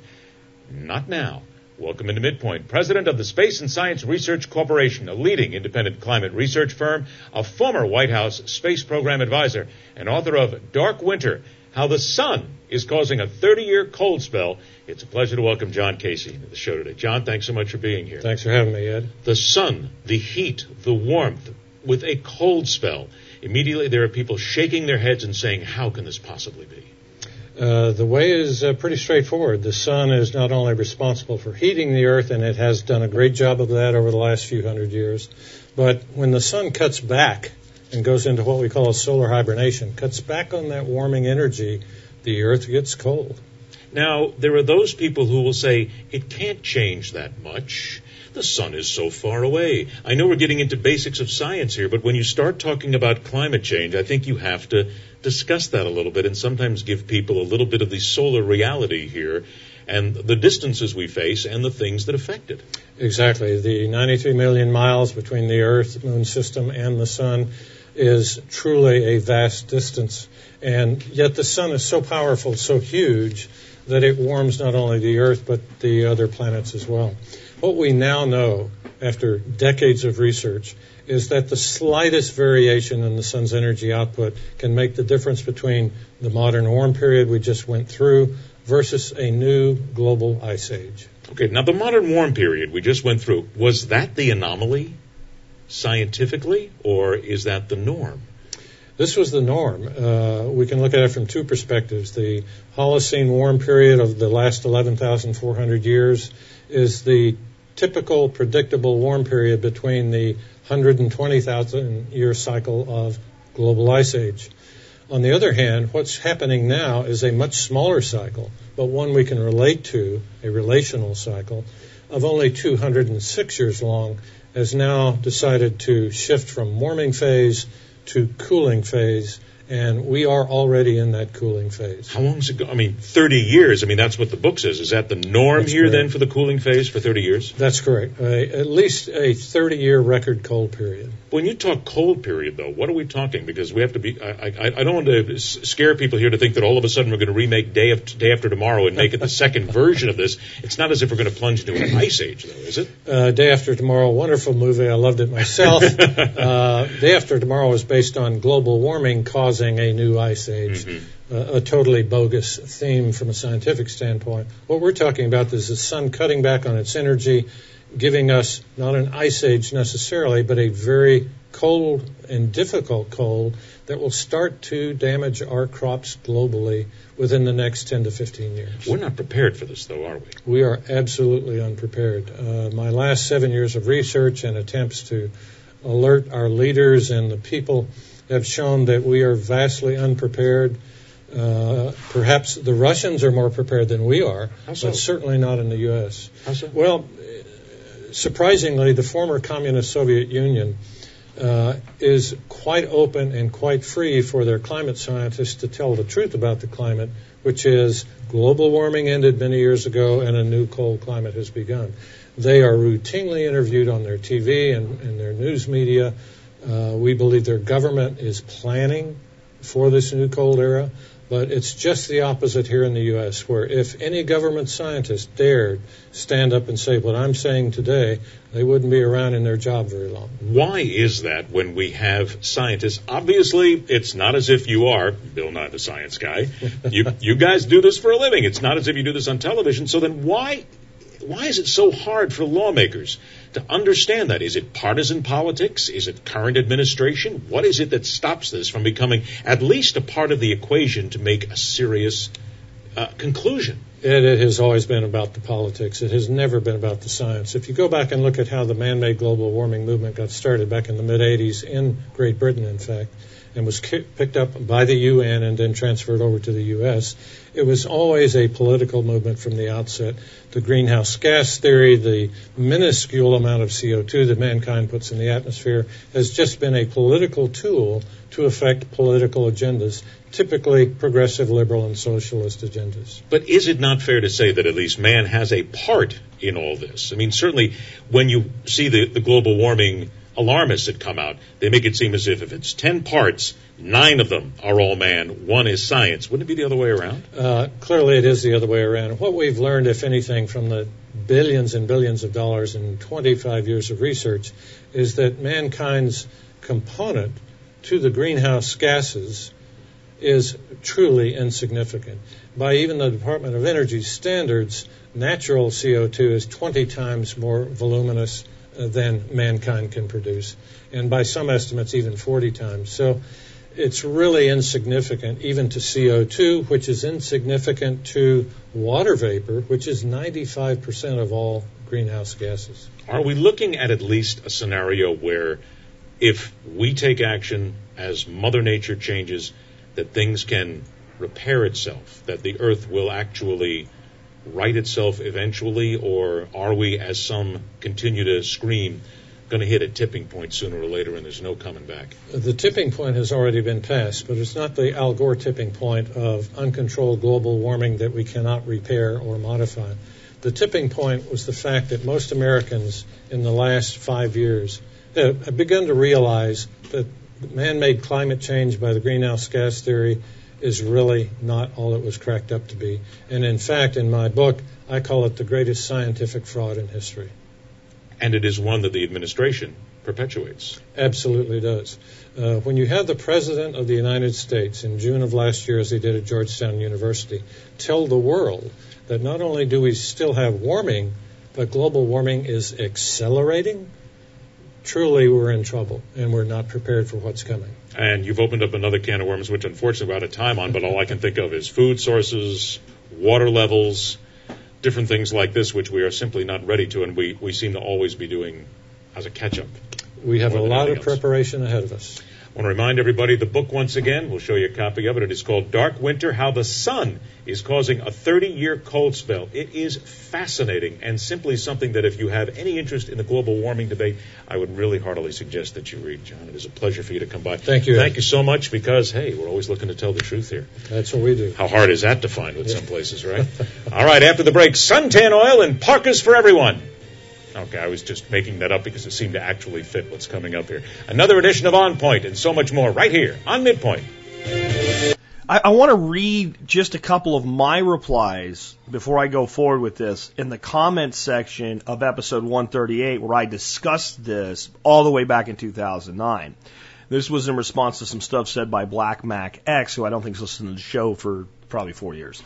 Not now. Welcome into Midpoint, president of the Space and Science Research Corporation, a leading independent climate research firm, a former White House space program advisor, and author of Dark Winter How the Sun is Causing a 30 Year Cold Spell. It's a pleasure to welcome John Casey to the show today. John, thanks so much for being here. Thanks for having me, Ed. The sun, the heat, the warmth, with a cold spell. Immediately there are people shaking their heads and saying, How can this possibly be? Uh, the way is uh, pretty straightforward. The sun is not only responsible for heating the earth, and it has done a great job of that over the last few hundred years, but when the sun cuts back and goes into what we call a solar hibernation, cuts back on that warming energy, the earth gets cold. Now, there are those people who will say it can't change that much. The sun is so far away. I know we're getting into basics of science here, but when you start talking about climate change, I think you have to discuss that a little bit and sometimes give people a little bit of the solar reality here. and the distances we face and the things that affect it. Exactly. The 93 million miles between the Earth, Moon system, and the Sun is truly a vast distance. And yet the Sun is so powerful, so huge, that it warms not only the Earth but the other planets as well. What we now know, after decades of research, is that the slightest variation in the sun's energy output can make the difference between the modern warm period we just went through versus a new global ice age. Okay, now the modern warm period we just went through, was that the anomaly scientifically, or is that the norm? This was the norm. Uh, we can look at it from two perspectives. The Holocene warm period of the last 11,400 years is the typical predictable warm period between the 120,000 year cycle of global ice age. On the other hand, what's happening now is a much smaller cycle, but one we can relate to, a relational cycle, of only 206 years long, has now decided to shift from warming phase to cooling phase and we are already in that cooling phase. How long is it go? I mean, 30 years. I mean, that's what the book says. Is that the norm That's here correct. then for the cooling phase for 30 years? That's correct. Uh, at least a 30 year record cold period. When you talk cold period, though, what are we talking? Because we have to be. I, I, I don't want to scare people here to think that all of a sudden we're going to remake Day After, Day After Tomorrow and make it the [laughs] second version of this. It's not as if we're going to plunge into an [clears throat] ice age, though, is it? Uh, Day After Tomorrow, wonderful movie. I loved it myself. [laughs] uh, Day After Tomorrow is based on global warming causing a new ice age. Uh, a totally bogus theme from a scientific standpoint. What we're talking about is the sun cutting back on its energy, giving us not an ice age necessarily, but a very cold and difficult cold that will start to damage our crops globally within the next 10 to 15 years. We're not prepared for this, though, are we? We are absolutely unprepared. Uh, my last seven years of research and attempts to alert our leaders and the people have shown that we are vastly unprepared. Uh, perhaps the Russians are more prepared than we are, so? but certainly not in the U.S. How so? Well, surprisingly, the former communist Soviet Union uh, is quite open and quite free for their climate scientists to tell the truth about the climate, which is global warming ended many years ago and a new cold climate has begun. They are routinely interviewed on their TV and, and their news media. Uh, we believe their government is planning for this new cold era. But it's just the opposite here in the U.S., where if any government scientist dared stand up and say what I'm saying today, they wouldn't be around in their job very long. Why is that when we have scientists? Obviously, it's not as if you are Bill Nye the Science Guy. [laughs] You you guys do this for a living. It's not as if you do this on television. So then why why is it so hard for lawmakers to understand that? Is it partisan politics? Is it current administration? What is it that stops this from becoming at least a part of the equation to make a serious uh, conclusion? It, it has always been about the politics. It has never been about the science. If you go back and look at how the man-made global warming movement got started back in the mid 80s in Great Britain, in fact, and was picked up by the UN and then transferred over to the US, it was always a political movement from the outset. The greenhouse gas theory, the minuscule amount of CO2 that mankind puts in the atmosphere, has just been a political tool to affect political agendas, typically progressive, liberal, and socialist agendas. But is it not fair to say that at least man has a part in all this? I mean, certainly when you see the, the global warming alarmists that come out, they make it seem as if if it's 10 parts, nine of them are all man, one is science. Wouldn't it be the other way around? Uh, clearly, it is the other way around. What we've learned, if anything, from the billions and billions of dollars in 25 years of research, is that mankind's component to the greenhouse gases is truly insignificant. By even the Department of Energy standards, natural CO2 is 20 times more voluminous than mankind can produce, and by some estimates, even 40 times. So it's really insignificant even to CO2, which is insignificant to water vapor, which is 95% of all greenhouse gases. Are we looking at at least a scenario where if we take action as Mother Nature changes, that things can repair itself, that the earth will actually right itself eventually, or are we, as some continue to scream, going to hit a tipping point sooner or later, and there's no coming back. The tipping point has already been passed, but it's not the Al Gore tipping point of uncontrolled global warming that we cannot repair or modify. The tipping point was the fact that most Americans in the last five years have begun to realize that man made climate change by the greenhouse gas theory is really not all it was cracked up to be. And in fact, in my book, I call it the greatest scientific fraud in history and it is one that the administration perpetuates. Absolutely does. Uh, when you have the President of the United States in June of last year, as he did at Georgetown University, tell the world that not only do we still have warming, but global warming is accelerating, truly we're in trouble and we're not prepared for what's coming. And you've opened up another can of worms, which unfortunately we're out of time on, but all I can think of is food sources, water levels, different things like this, which we are simply not ready to, and we, we seem to always be doing as a catch up. We have a lot of else. preparation ahead of us. I want to remind everybody the book once again. We'll show you a copy of it. It is called Dark Winter How the Sun is Causing a 30 Year Cold Spell. It is fascinating and simply something that if you have any interest in the global warming debate, I would really heartily suggest that you read, John. It is a pleasure for you to come by. Thank you. Thank you so much because, hey, we're always looking to tell the truth here. That's what we do. How hard is that to find with yeah. some places, right? [laughs] All right, after the break, suntan oil and parkas for everyone. Okay, I was just making that up because it seemed to actually fit what's coming up here. Another edition of On Point and so much more right here on Midpoint. I, I want to read just a couple of my replies before I go forward with this in the comments section of episode 138 where I discussed this all the way back in 2009. This was in response to some stuff said by Black Mac X, who I don't think is listened to the show for probably four years.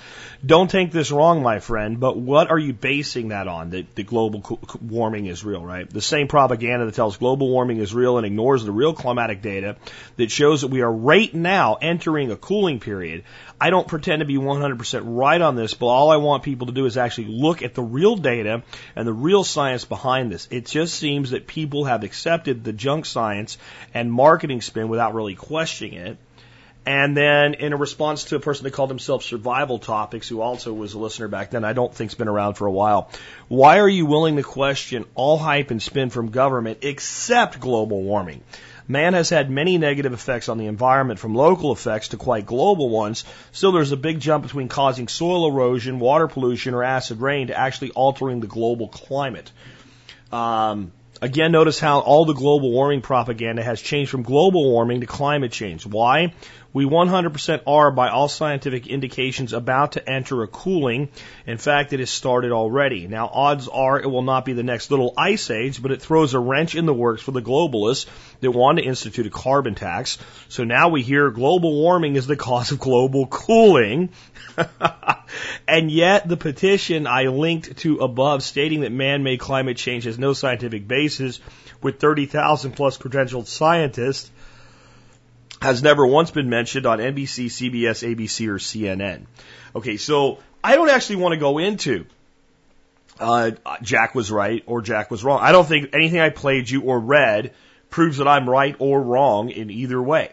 Don't take this wrong, my friend, but what are you basing that on? That the global warming is real, right? The same propaganda that tells global warming is real and ignores the real climatic data that shows that we are right now entering a cooling period. I don't pretend to be 100% right on this, but all I want people to do is actually look at the real data and the real science behind this. It just seems that people have accepted the junk science and marketing spin without really questioning it. And then in a response to a person that called himself Survival Topics, who also was a listener back then, I don't think's been around for a while. Why are you willing to question all hype and spin from government except global warming? Man has had many negative effects on the environment from local effects to quite global ones. Still, there's a big jump between causing soil erosion, water pollution, or acid rain to actually altering the global climate. Um, Again, notice how all the global warming propaganda has changed from global warming to climate change. Why? We 100% are, by all scientific indications, about to enter a cooling. In fact, it has started already. Now, odds are it will not be the next little ice age, but it throws a wrench in the works for the globalists that want to institute a carbon tax. So now we hear global warming is the cause of global cooling. [laughs] and yet, the petition I linked to above stating that man made climate change has no scientific basis with 30,000 plus credentialed scientists has never once been mentioned on NBC, CBS, ABC, or CNN. Okay, so I don't actually want to go into uh, Jack was right or Jack was wrong. I don't think anything I played you or read proves that I'm right or wrong in either way.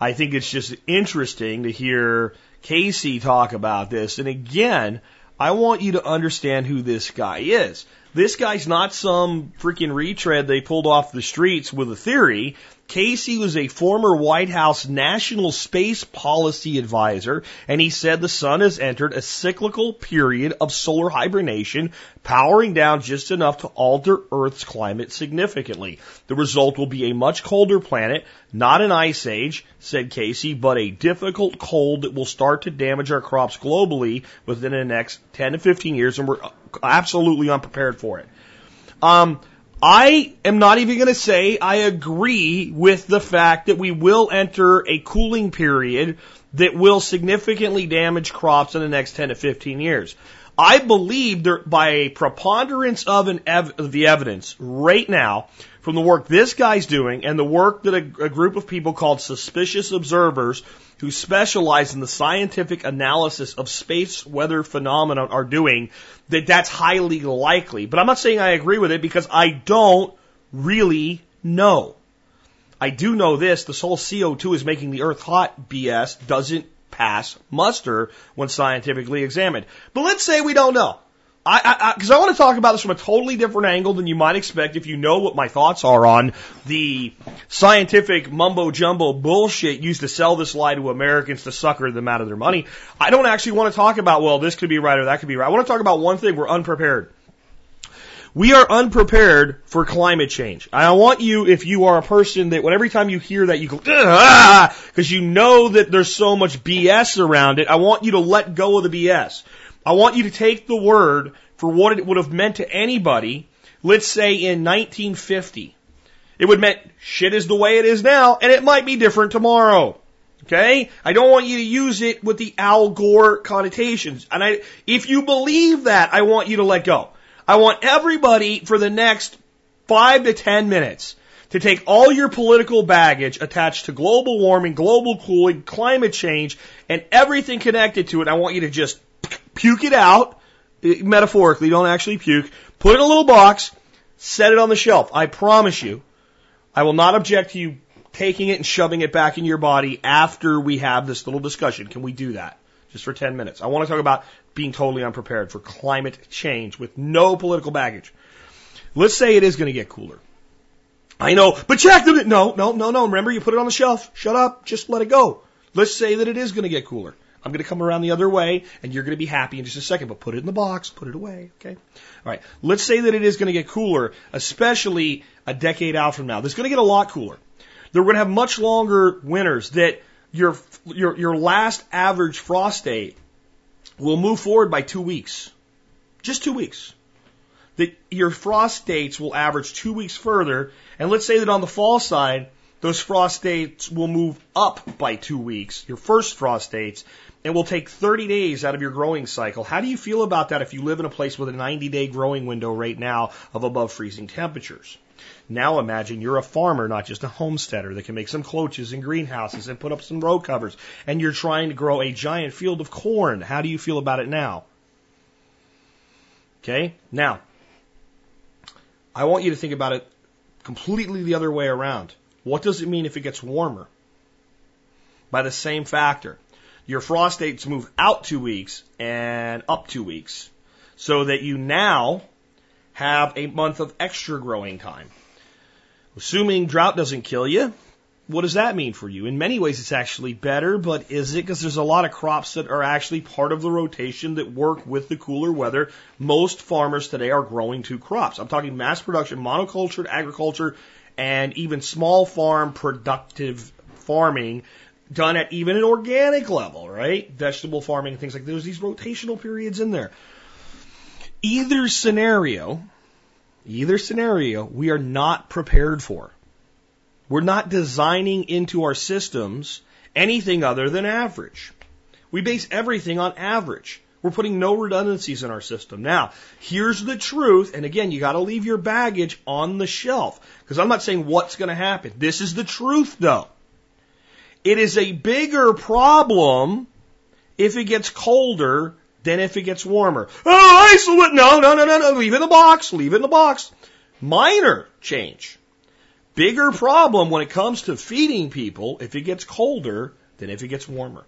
I think it's just interesting to hear Casey talk about this. And again, I want you to understand who this guy is. This guy's not some freaking retread they pulled off the streets with a theory. Casey was a former White House National Space Policy Advisor, and he said the sun has entered a cyclical period of solar hibernation, powering down just enough to alter Earth's climate significantly. The result will be a much colder planet, not an ice age, said Casey, but a difficult cold that will start to damage our crops globally within the next 10 to 15 years, and we're absolutely unprepared for it. Um, I am not even going to say I agree with the fact that we will enter a cooling period that will significantly damage crops in the next 10 to 15 years. I believe there, by a preponderance of, ev- of the evidence right now from the work this guy's doing and the work that a, a group of people called suspicious observers who specialize in the scientific analysis of space weather phenomena are doing, that that's highly likely. But I'm not saying I agree with it because I don't really know. I do know this, the whole CO2 is making the earth hot BS doesn't pass muster when scientifically examined. But let's say we don't know. I, because I, I want to talk about this from a totally different angle than you might expect if you know what my thoughts are on the scientific mumbo jumbo bullshit used to sell this lie to Americans to sucker them out of their money. I don't actually want to talk about, well, this could be right or that could be right. I want to talk about one thing. We're unprepared. We are unprepared for climate change. I want you, if you are a person that when every time you hear that you go, ah, because you know that there's so much BS around it, I want you to let go of the BS. I want you to take the word for what it would have meant to anybody, let's say in 1950. It would meant shit is the way it is now, and it might be different tomorrow. Okay? I don't want you to use it with the Al Gore connotations. And I, if you believe that, I want you to let go. I want everybody for the next five to ten minutes to take all your political baggage attached to global warming, global cooling, climate change, and everything connected to it. I want you to just puke it out, eh, metaphorically, don't actually puke, put it in a little box, set it on the shelf. I promise you, I will not object to you taking it and shoving it back in your body after we have this little discussion. Can we do that? Just for 10 minutes. I want to talk about being totally unprepared for climate change with no political baggage. Let's say it is going to get cooler. I know, but check it. No, no, no, no. Remember, you put it on the shelf. Shut up. Just let it go. Let's say that it is going to get cooler. I'm going to come around the other way, and you're going to be happy in just a second, but put it in the box, put it away, okay? All right. Let's say that it is going to get cooler, especially a decade out from now. It's going to get a lot cooler. They're going to have much longer winters that your, your, your last average frost date will move forward by two weeks. Just two weeks. That your frost dates will average two weeks further, and let's say that on the fall side, those frost dates will move up by two weeks, your first frost dates, and will take 30 days out of your growing cycle. How do you feel about that if you live in a place with a 90 day growing window right now of above freezing temperatures? Now imagine you're a farmer, not just a homesteader that can make some cloches and greenhouses and put up some row covers, and you're trying to grow a giant field of corn. How do you feel about it now? Okay? Now, I want you to think about it completely the other way around. What does it mean if it gets warmer? By the same factor your frost dates move out two weeks and up two weeks so that you now have a month of extra growing time. Assuming drought doesn't kill you, what does that mean for you? In many ways, it's actually better, but is it? Because there's a lot of crops that are actually part of the rotation that work with the cooler weather. Most farmers today are growing two crops. I'm talking mass production, monocultured agriculture, and even small farm productive farming done at even an organic level, right? Vegetable farming, and things like that. There's these rotational periods in there. Either scenario, either scenario, we are not prepared for. We're not designing into our systems anything other than average. We base everything on average. We're putting no redundancies in our system. Now, here's the truth, and again, you gotta leave your baggage on the shelf. Because I'm not saying what's gonna happen. This is the truth though. It is a bigger problem if it gets colder than if it gets warmer. Oh, isolate. No, no, no, no, no. Leave it in the box. Leave it in the box. Minor change. Bigger problem when it comes to feeding people if it gets colder than if it gets warmer.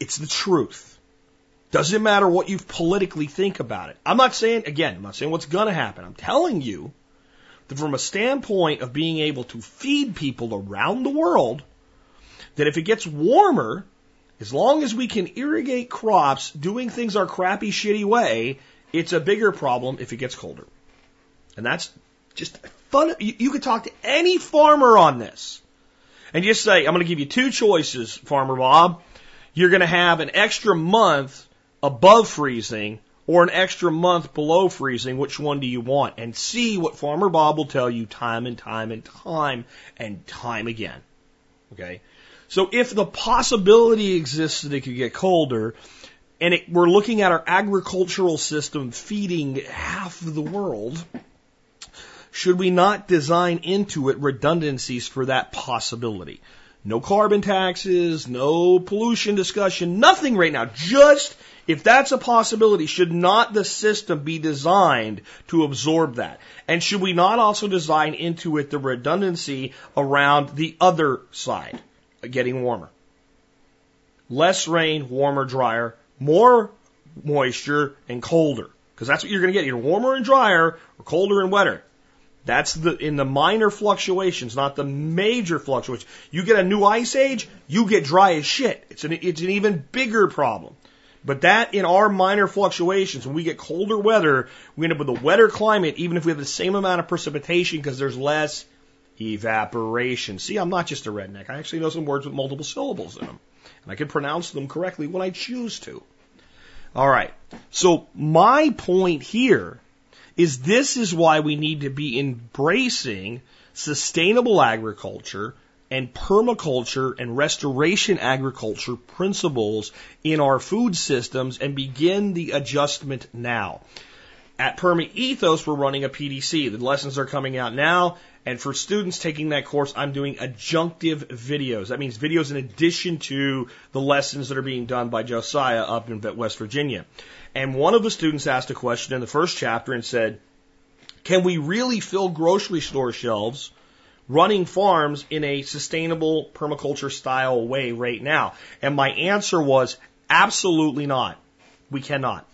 It's the truth. Doesn't matter what you politically think about it. I'm not saying, again, I'm not saying what's going to happen. I'm telling you that from a standpoint of being able to feed people around the world, that if it gets warmer, as long as we can irrigate crops doing things our crappy, shitty way, it's a bigger problem if it gets colder. And that's just fun. You, you could talk to any farmer on this and just say, I'm going to give you two choices, Farmer Bob. You're going to have an extra month above freezing or an extra month below freezing, which one do you want? And see what Farmer Bob will tell you time and time and time and time again. Okay? So if the possibility exists that it could get colder, and it, we're looking at our agricultural system feeding half of the world, should we not design into it redundancies for that possibility? No carbon taxes, no pollution discussion, nothing right now. Just if that's a possibility, should not the system be designed to absorb that? And should we not also design into it the redundancy around the other side, getting warmer? Less rain, warmer, drier, more moisture, and colder. Because that's what you're going to get. Either warmer and drier or colder and wetter. That's the in the minor fluctuations, not the major fluctuations. You get a new ice age, you get dry as shit. It's an it's an even bigger problem. But that in our minor fluctuations, when we get colder weather, we end up with a wetter climate, even if we have the same amount of precipitation because there's less evaporation. See, I'm not just a redneck. I actually know some words with multiple syllables in them. And I can pronounce them correctly when I choose to. All right. So my point here is this is why we need to be embracing sustainable agriculture and permaculture and restoration agriculture principles in our food systems and begin the adjustment now. At Perma Ethos, we're running a PDC. The lessons are coming out now. And for students taking that course, I'm doing adjunctive videos. That means videos in addition to the lessons that are being done by Josiah up in West Virginia. And one of the students asked a question in the first chapter and said, can we really fill grocery store shelves running farms in a sustainable permaculture style way right now? And my answer was absolutely not. We cannot.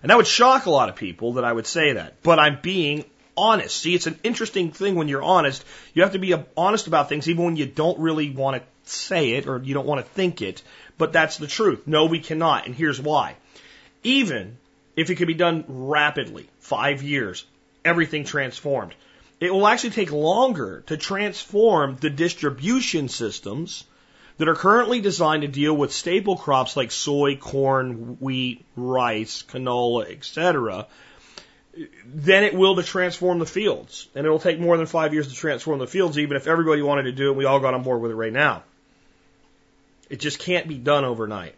And that would shock a lot of people that I would say that, but I'm being honest. See, it's an interesting thing when you're honest. You have to be honest about things even when you don't really want to say it or you don't want to think it, but that's the truth. No, we cannot, and here's why. Even if it could be done rapidly, five years, everything transformed. It will actually take longer to transform the distribution systems that are currently designed to deal with staple crops like soy, corn, wheat, rice, canola, etc then it will to transform the fields. And it'll take more than five years to transform the fields, even if everybody wanted to do it, we all got on board with it right now. It just can't be done overnight.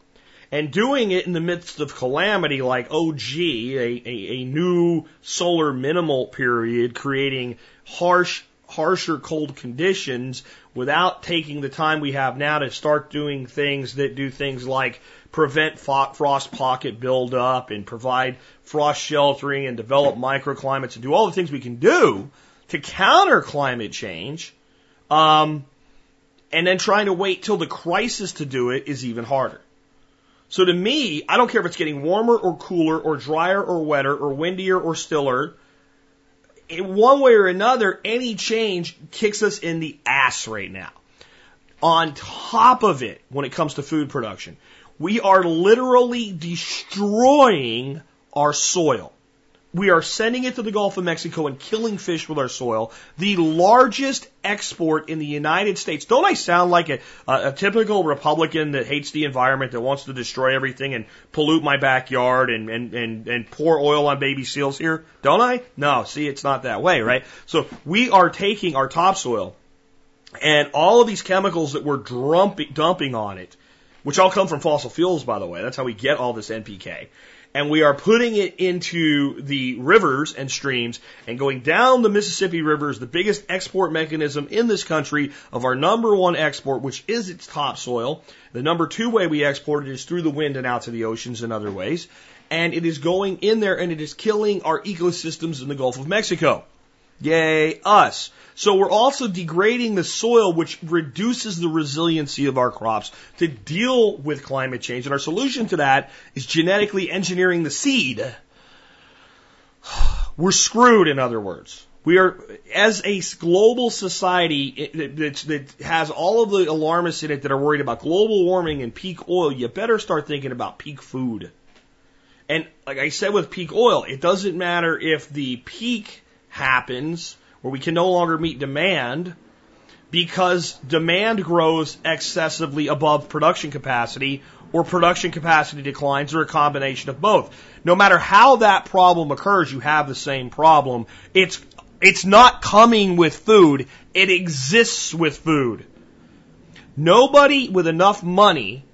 And doing it in the midst of calamity like, oh gee, a, a, a new solar minimal period creating harsh, harsher cold conditions without taking the time we have now to start doing things that do things like prevent frost pocket buildup and provide frost sheltering and develop microclimates and do all the things we can do to counter climate change. Um, and then trying to wait till the crisis to do it is even harder. So to me, I don't care if it's getting warmer or cooler or drier or wetter or windier or stiller. In one way or another, any change kicks us in the ass right now. On top of it, when it comes to food production, we are literally destroying our soil. We are sending it to the Gulf of Mexico and killing fish with our soil. The largest export in the United States. Don't I sound like a, a, typical Republican that hates the environment, that wants to destroy everything and pollute my backyard and, and, and, and pour oil on baby seals here? Don't I? No, see, it's not that way, right? So we are taking our topsoil and all of these chemicals that we're dumping on it, which all come from fossil fuels, by the way. That's how we get all this NPK and we are putting it into the rivers and streams and going down the Mississippi River is the biggest export mechanism in this country of our number one export, which is its topsoil. The number two way we export it is through the wind and out to the oceans and other ways. And it is going in there and it is killing our ecosystems in the Gulf of Mexico. Yay, us. So we're also degrading the soil, which reduces the resiliency of our crops to deal with climate change. And our solution to that is genetically engineering the seed. [sighs] We're screwed, in other words. We are, as a global society that has all of the alarmists in it that are worried about global warming and peak oil, you better start thinking about peak food. And like I said with peak oil, it doesn't matter if the peak happens where we can no longer meet demand because demand grows excessively above production capacity or production capacity declines or a combination of both. No matter how that problem occurs, you have the same problem. It's, it's not coming with food. It exists with food. Nobody with enough money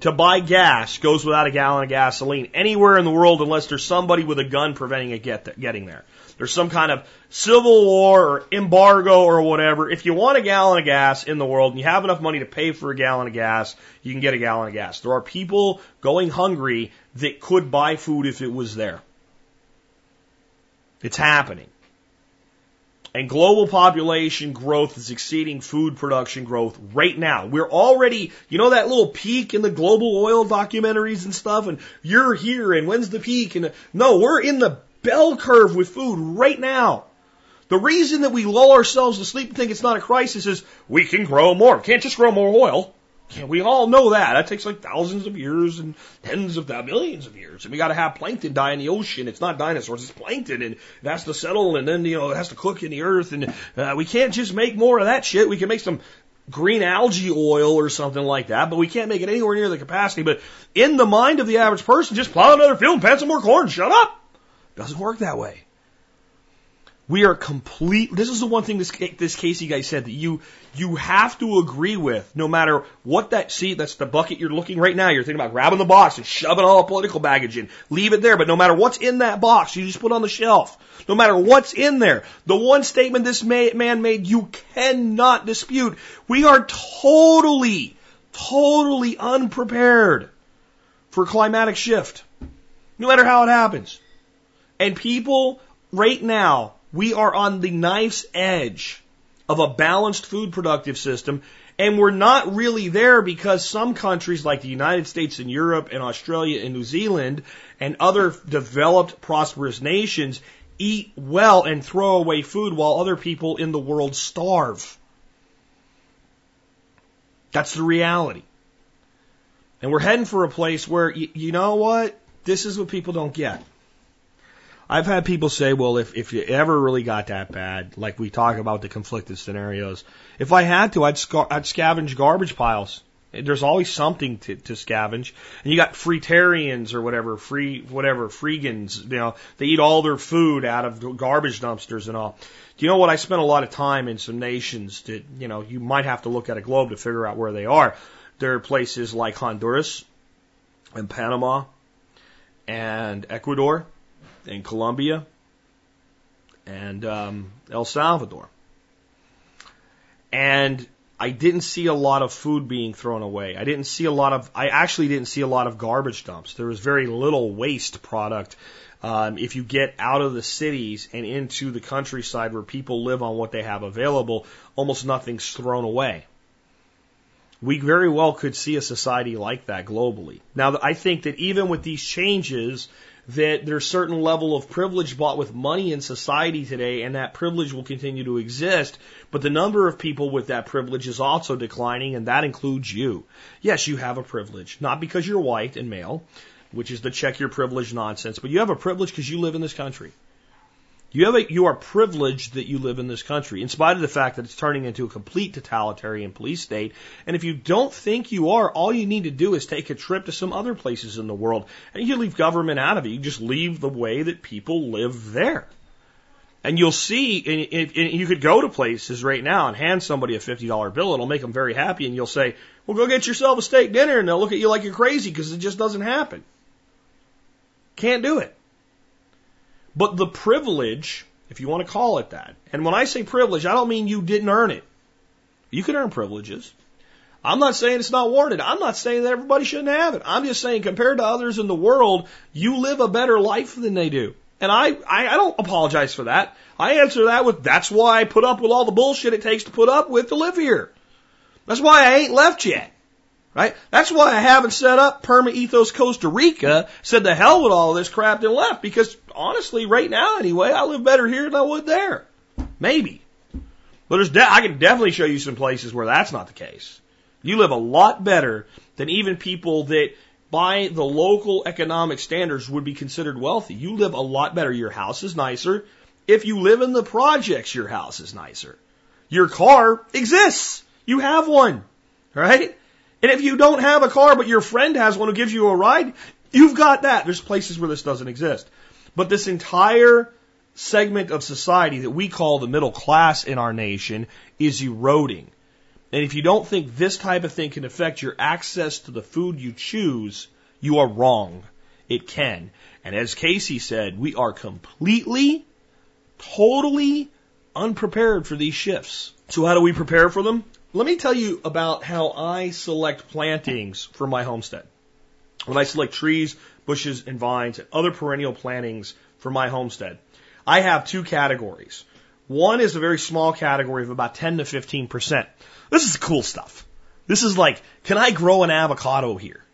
to buy gas goes without a gallon of gasoline anywhere in the world unless there's somebody with a gun preventing it get getting there there's some kind of civil war or embargo or whatever. If you want a gallon of gas in the world and you have enough money to pay for a gallon of gas, you can get a gallon of gas. There are people going hungry that could buy food if it was there. It's happening. And global population growth is exceeding food production growth right now. We're already, you know, that little peak in the global oil documentaries and stuff, and you're here, and when's the peak? And no, we're in the bell curve with food right now. The reason that we lull ourselves to sleep and think it's not a crisis is we can grow more. Can't just grow more oil. We all know that. That takes like thousands of years and tens of thousands, millions of years. And we got to have plankton die in the ocean. It's not dinosaurs, it's plankton, and it has to settle, and then you know it has to cook in the earth. And uh, we can't just make more of that shit. We can make some green algae oil or something like that, but we can't make it anywhere near the capacity. But in the mind of the average person, just plow another field and plant some more corn. Shut up. Doesn't work that way. We are complete. This is the one thing this this Casey guy said that you you have to agree with, no matter what that seat. That's the bucket you're looking right now. You're thinking about grabbing the box and shoving all the political baggage in. Leave it there. But no matter what's in that box, you just put on the shelf. No matter what's in there, the one statement this man made, you cannot dispute. We are totally, totally unprepared for climatic shift, no matter how it happens. And people right now we are on the knife's edge of a balanced food productive system. And we're not really there because some countries like the United States and Europe and Australia and New Zealand and other developed prosperous nations eat well and throw away food while other people in the world starve. That's the reality. And we're heading for a place where, you, you know what? This is what people don't get. I've had people say, well, if, if you ever really got that bad, like we talk about the conflicted scenarios, if I had to, I'd, scar- I'd scavenge garbage piles. There's always something to, to scavenge. And you got freetarians or whatever, free, whatever, freegans, you know, they eat all their food out of garbage dumpsters and all. Do you know what? I spent a lot of time in some nations that, you know, you might have to look at a globe to figure out where they are. There are places like Honduras and Panama and Ecuador in Colombia and um, El Salvador. And I didn't see a lot of food being thrown away. I didn't see a lot of, I actually didn't see a lot of garbage dumps. There was very little waste product. Um, if you get out of the cities and into the countryside where people live on what they have available, almost nothing's thrown away. We very well could see a society like that globally. Now, I think that even with these changes, that there's certain level of privilege bought with money in society today, and that privilege will continue to exist. But the number of people with that privilege is also declining, and that includes you. Yes, you have a privilege, not because you're white and male, which is the check your privilege nonsense, but you have a privilege because you live in this country. You have a, you are privileged that you live in this country, in spite of the fact that it's turning into a complete totalitarian police state. And if you don't think you are, all you need to do is take a trip to some other places in the world, and you leave government out of it. You just leave the way that people live there. And you'll see, and, and you could go to places right now and hand somebody a $50 bill. It'll make them very happy. And you'll say, well, go get yourself a steak dinner. And they'll look at you like you're crazy because it just doesn't happen. Can't do it. But the privilege, if you want to call it that, and when I say privilege, I don't mean you didn't earn it. You can earn privileges. I'm not saying it's not warranted. I'm not saying that everybody shouldn't have it. I'm just saying compared to others in the world, you live a better life than they do. And I, I, I don't apologize for that. I answer that with, that's why I put up with all the bullshit it takes to put up with to live here. That's why I ain't left yet. Right? That's why I haven't set up Perma Ethos Costa Rica, said the hell with all this crap and left, because honestly, right now anyway, I live better here than I would there. Maybe. But there's de- I can definitely show you some places where that's not the case. You live a lot better than even people that by the local economic standards would be considered wealthy. You live a lot better. Your house is nicer. If you live in the projects, your house is nicer. Your car exists. You have one. Right? And if you don't have a car, but your friend has one who gives you a ride, you've got that. There's places where this doesn't exist. But this entire segment of society that we call the middle class in our nation is eroding. And if you don't think this type of thing can affect your access to the food you choose, you are wrong. It can. And as Casey said, we are completely, totally unprepared for these shifts. So how do we prepare for them? Let me tell you about how I select plantings for my homestead. When I select trees, bushes, and vines and other perennial plantings for my homestead, I have two categories. One is a very small category of about 10 to 15%. This is cool stuff. This is like, can I grow an avocado here?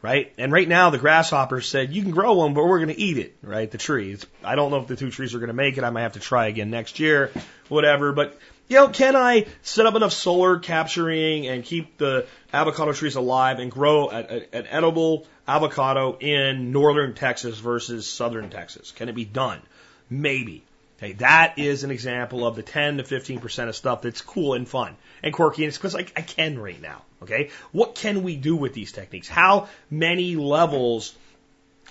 Right? And right now the grasshopper said, you can grow one, but we're going to eat it, right? The trees. I don't know if the two trees are going to make it. I might have to try again next year, whatever. But, you know, can I set up enough solar capturing and keep the avocado trees alive and grow a, a, an edible avocado in northern Texas versus southern Texas? Can it be done? Maybe. Okay, that is an example of the 10 to 15% of stuff that's cool and fun and quirky, and it's because I, I can right now. Okay, what can we do with these techniques? How many levels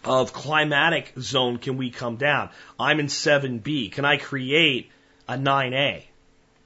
of climatic zone can we come down? I'm in 7B. Can I create a 9A?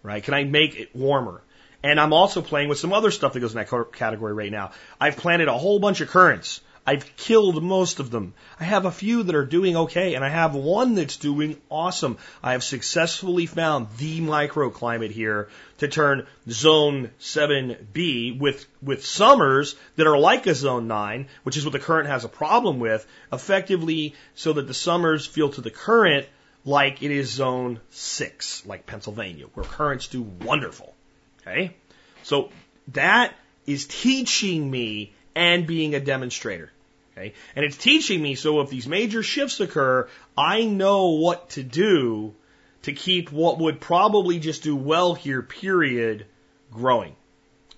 Right? Can I make it warmer? And I'm also playing with some other stuff that goes in that category right now. I've planted a whole bunch of currants. I've killed most of them. I have a few that are doing okay, and I have one that's doing awesome. I have successfully found the microclimate here to turn zone 7B with, with summers that are like a zone 9, which is what the currant has a problem with, effectively so that the summers feel to the currant like it is zone 6, like Pennsylvania, where currents do wonderful. Okay? So that is teaching me and being a demonstrator. Okay? And it's teaching me so if these major shifts occur, I know what to do to keep what would probably just do well here, period, growing.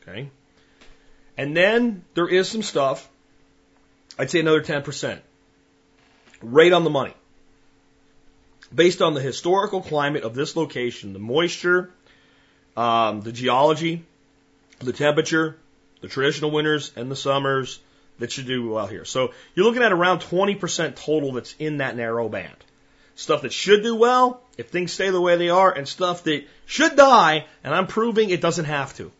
Okay? And then there is some stuff, I'd say another 10%. Right on the money. Based on the historical climate of this location, the moisture, um, the geology, the temperature, the traditional winters and the summers, that should do well here. So you're looking at around 20% total that's in that narrow band. Stuff that should do well if things stay the way they are, and stuff that should die, and I'm proving it doesn't have to.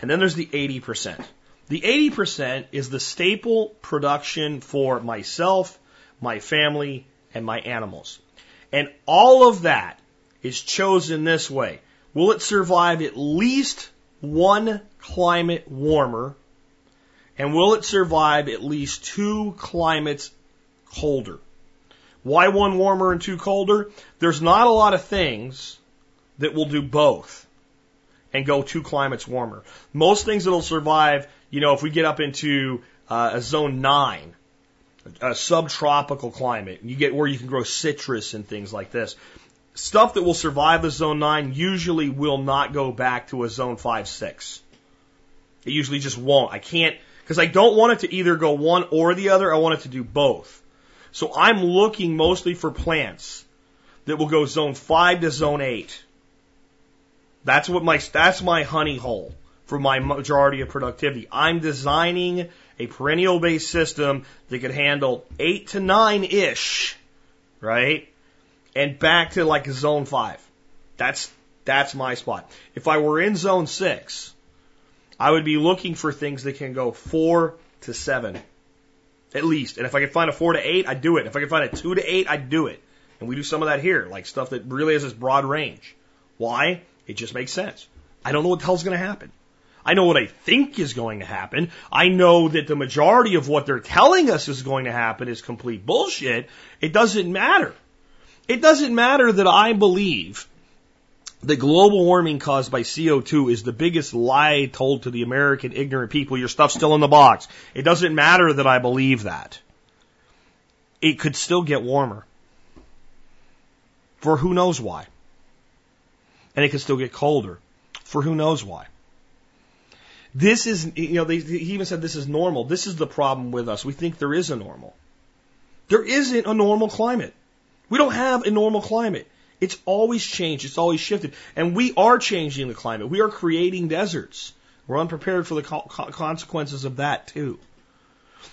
And then there's the 80%. The 80% is the staple production for myself, my family, and my animals. And all of that is chosen this way. Will it survive at least one climate warmer and will it survive at least two climates colder? Why one warmer and two colder? There's not a lot of things that will do both and go two climates warmer. Most things that'll survive, you know, if we get up into uh, a zone nine, a subtropical climate, you get where you can grow citrus and things like this. Stuff that will survive the zone nine usually will not go back to a zone five, six. It usually just won't. I can't, because I don't want it to either go one or the other. I want it to do both. So I'm looking mostly for plants that will go zone five to zone eight. That's what my, that's my honey hole for my majority of productivity. I'm designing a perennial based system that could handle eight to nine ish, right? And back to like zone five. That's, that's my spot. If I were in zone six, I would be looking for things that can go four to seven, at least. And if I could find a four to eight, I'd do it. If I could find a two to eight, I'd do it. And we do some of that here, like stuff that really has this broad range. Why? It just makes sense. I don't know what the hell's going to happen. I know what I think is going to happen. I know that the majority of what they're telling us is going to happen is complete bullshit. It doesn't matter. It doesn't matter that I believe that global warming caused by CO2 is the biggest lie told to the American ignorant people. Your stuff's still in the box. It doesn't matter that I believe that. It could still get warmer. For who knows why. And it could still get colder. For who knows why. This is, you know, they, he even said this is normal. This is the problem with us. We think there is a normal. There isn't a normal climate. We don't have a normal climate. It's always changed. It's always shifted. And we are changing the climate. We are creating deserts. We're unprepared for the co- consequences of that too.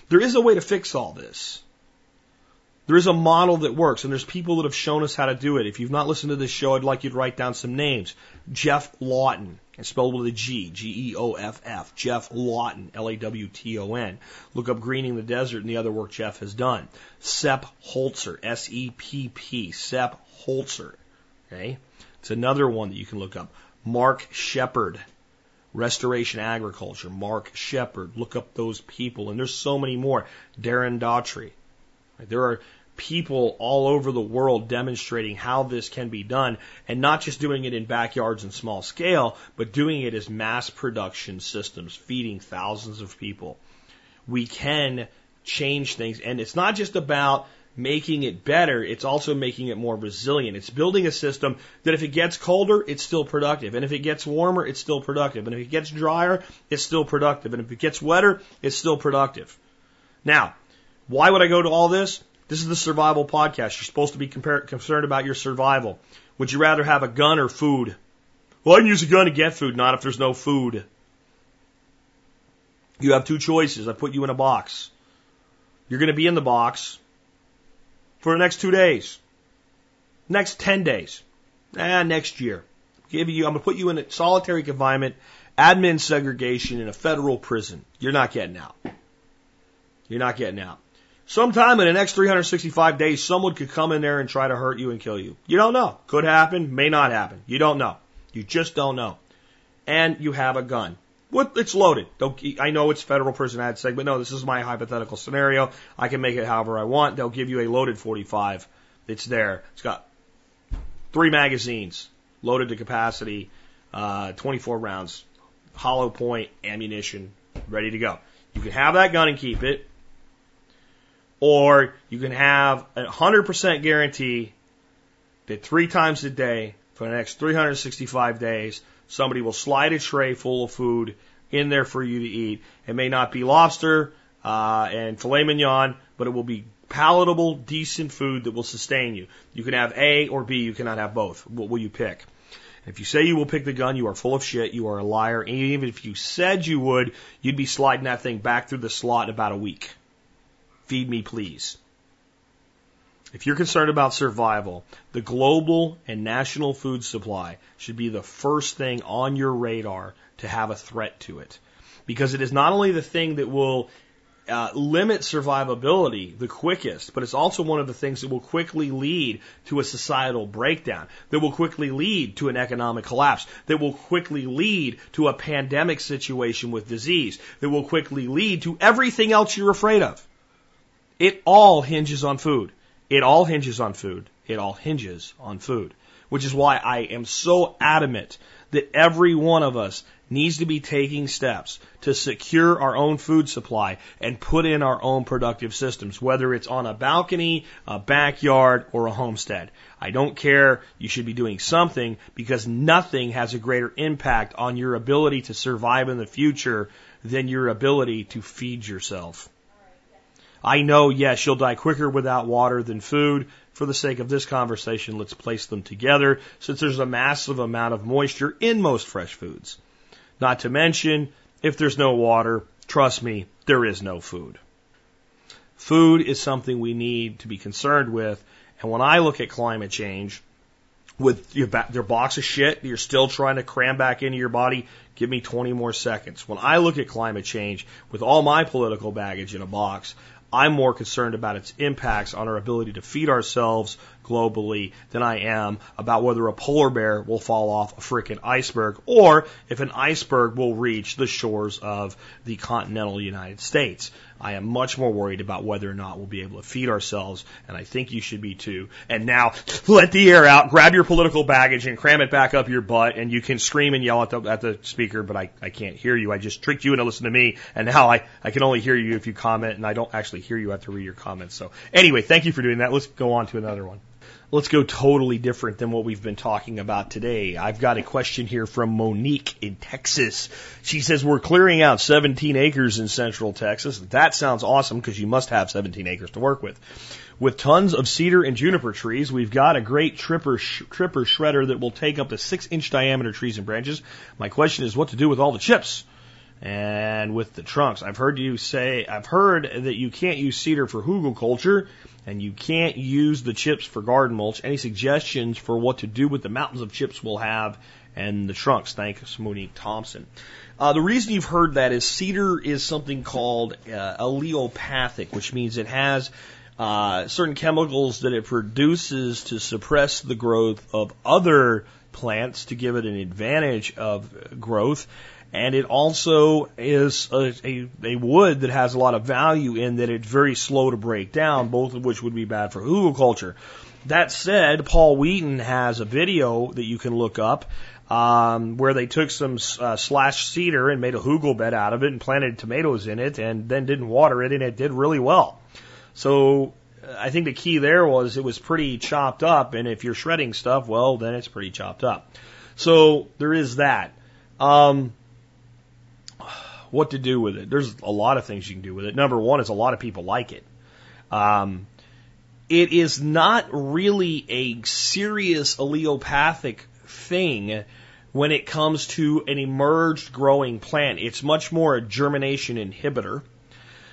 There is a way to fix all this. There is a model that works, and there's people that have shown us how to do it. If you've not listened to this show, I'd like you to write down some names. Geoff Lawton, and spelled with a G, G-E-O-F-F. Geoff Lawton, L-A-W-T-O-N. Look up Greening the Desert and the other work Geoff has done. Sepp Holzer, S-E-P-P, Sepp Holzer. Okay? It's another one that you can look up. Mark Shepard, Restoration Agriculture. Mark Shepard. Look up those people. And there's so many more. Darren Doherty. There are people all over the world demonstrating how this can be done and not just doing it in backyards and small scale, but doing it as mass production systems, feeding thousands of people. We can change things. And it's not just about making it better, it's also making it more resilient. It's building a system that if it gets colder, it's still productive. And if it gets warmer, it's still productive. And if it gets drier, it's still productive. And if it gets wetter, it's still productive. Now, why would I go to all this? This is the survival podcast. You're supposed to be concerned about your survival. Would you rather have a gun or food? Well, I can use a gun to get food, not if there's no food. You have two choices. I put you in a box. You're going to be in the box for the next two days, next 10 days, ah, next year. Give you, I'm going to put you in a solitary confinement, admin segregation in a federal prison. You're not getting out. You're not getting out. Sometime in the next 365 days, someone could come in there and try to hurt you and kill you. You don't know. Could happen, may not happen. You don't know. You just don't know. And you have a gun. What, it's loaded. Don't, I know it's federal prison ad seg, but no, this is my hypothetical scenario. I can make it however I want. They'll give you a loaded 45. It's there. It's got three magazines, loaded to capacity, uh, 24 rounds, hollow point ammunition, ready to go. You can have that gun and keep it, or you can have a 100% guarantee that three times a day for the next 365 days, somebody will slide a tray full of food in there for you to eat. It may not be lobster uh, and filet mignon, but it will be palatable, decent food that will sustain you. You can have A or B. You cannot have both. What will you pick? If you say you will pick the gun, you are full of shit. You are a liar. And even if you said you would, you'd be sliding that thing back through the slot in about a week. Feed me, please. If you're concerned about survival, the global and national food supply should be the first thing on your radar to have a threat to it. Because it is not only the thing that will uh, limit survivability the quickest, but it's also one of the things that will quickly lead to a societal breakdown, that will quickly lead to an economic collapse, that will quickly lead to a pandemic situation with disease, that will quickly lead to everything else you're afraid of. It all hinges on food. It all hinges on food. It all hinges on food. Which is why I am so adamant that every one of us needs to be taking steps to secure our own food supply and put in our own productive systems, whether it's on a balcony, a backyard, or a homestead. I don't care. You should be doing something because nothing has a greater impact on your ability to survive in the future than your ability to feed yourself. I know, yes, you'll die quicker without water than food. For the sake of this conversation, let's place them together since there's a massive amount of moisture in most fresh foods. Not to mention, if there's no water, trust me, there is no food. Food is something we need to be concerned with. And when I look at climate change, with your, your box of shit you're still trying to cram back into your body, give me 20 more seconds. When I look at climate change with all my political baggage in a box, I'm more concerned about its impacts on our ability to feed ourselves globally than I am about whether a polar bear will fall off a freaking iceberg or if an iceberg will reach the shores of the continental United States. I am much more worried about whether or not we'll be able to feed ourselves, and I think you should be too. And now, [laughs] let the air out, grab your political baggage and cram it back up your butt, and you can scream and yell at the, at the speaker, but I, I can't hear you. I just tricked you into listening to me, and now I, I can only hear you if you comment, and I don't actually hear you. I have to read your comments. So anyway, thank you for doing that. Let's go on to another one let's go totally different than what we've been talking about today. I've got a question here from Monique in Texas. She says, we're clearing out 17 acres in central Texas. That sounds awesome because you must have 17 acres to work with. With tons of cedar and juniper trees, we've got a great tripper, sh- tripper shredder that will take up to six inch diameter trees and branches. My question is what to do with all the chips? And with the trunks, I've heard you say, I've heard that you can't use cedar for hugelkultur and you can't use the chips for garden mulch. Any suggestions for what to do with the mountains of chips we'll have and the trunks? Thanks, Monique Thompson. Uh, the reason you've heard that is cedar is something called uh, which means it has uh, certain chemicals that it produces to suppress the growth of other plants to give it an advantage of growth. And it also is a, a, a wood that has a lot of value in that it's very slow to break down, both of which would be bad for hugelkultur. That said, Paul Wheaton has a video that you can look up um, where they took some uh, slash cedar and made a hugel bed out of it and planted tomatoes in it and then didn't water it and it did really well. So I think the key there was it was pretty chopped up and if you're shredding stuff, well, then it's pretty chopped up. So there is that. Um, what to do with it? There's a lot of things you can do with it. Number one is a lot of people like it. Um, it is not really a serious allelopathic thing when it comes to an emerged growing plant. It's much more a germination inhibitor.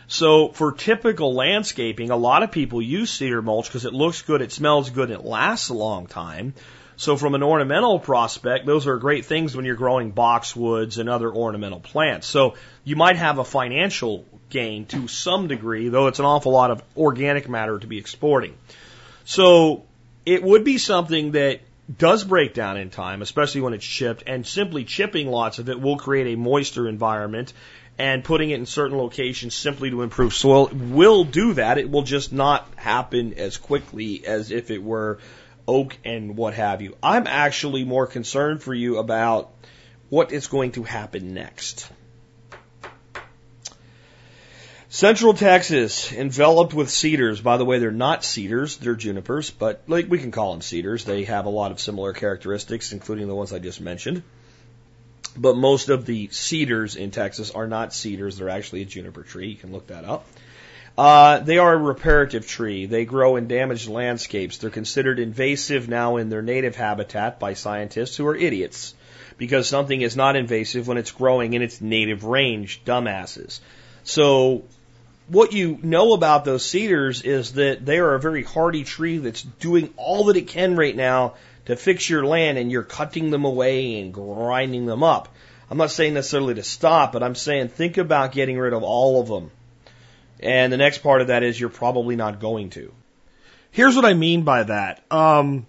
So for typical landscaping, a lot of people use cedar mulch because it looks good, it smells good, and it lasts a long time. So from an ornamental prospect, those are great things when you're growing boxwoods and other ornamental plants. So you might have a financial gain to some degree, though it's an awful lot of organic matter to be exporting. So it would be something that does break down in time, especially when it's chipped, and simply chipping lots of it will create a moister environment and putting it in certain locations simply to improve soil will do that. It will just not happen as quickly as if it were oak and what have you. I'm actually more concerned for you about what is going to happen next. Central Texas, enveloped with cedars. By the way, they're not cedars, they're junipers, but like we can call them cedars. They have a lot of similar characteristics, including the ones I just mentioned. But most of the cedars in Texas are not cedars, they're actually a juniper tree. You can look that up. Uh, they are a reparative tree. They grow in damaged landscapes. They're considered invasive now in their native habitat by scientists who are idiots because something is not invasive when it's growing in its native range, dumbasses. So what you know about those cedars is that they are a very hardy tree that's doing all that it can right now to fix your land and you're cutting them away and grinding them up. I'm not saying necessarily to stop, but I'm saying think about getting rid of all of them. And the next part of that is you're probably not going to. Here's what I mean by that. Um,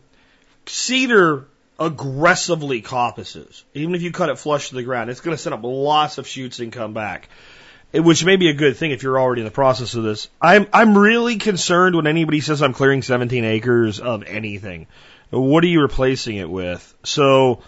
cedar aggressively coppices. Even if you cut it flush to the ground, it's going to send up lots of shoots and come back which may be a good thing if you're already in the process of this. I'm I'm really concerned when anybody says I'm clearing 17 acres of anything. What are you replacing it with? So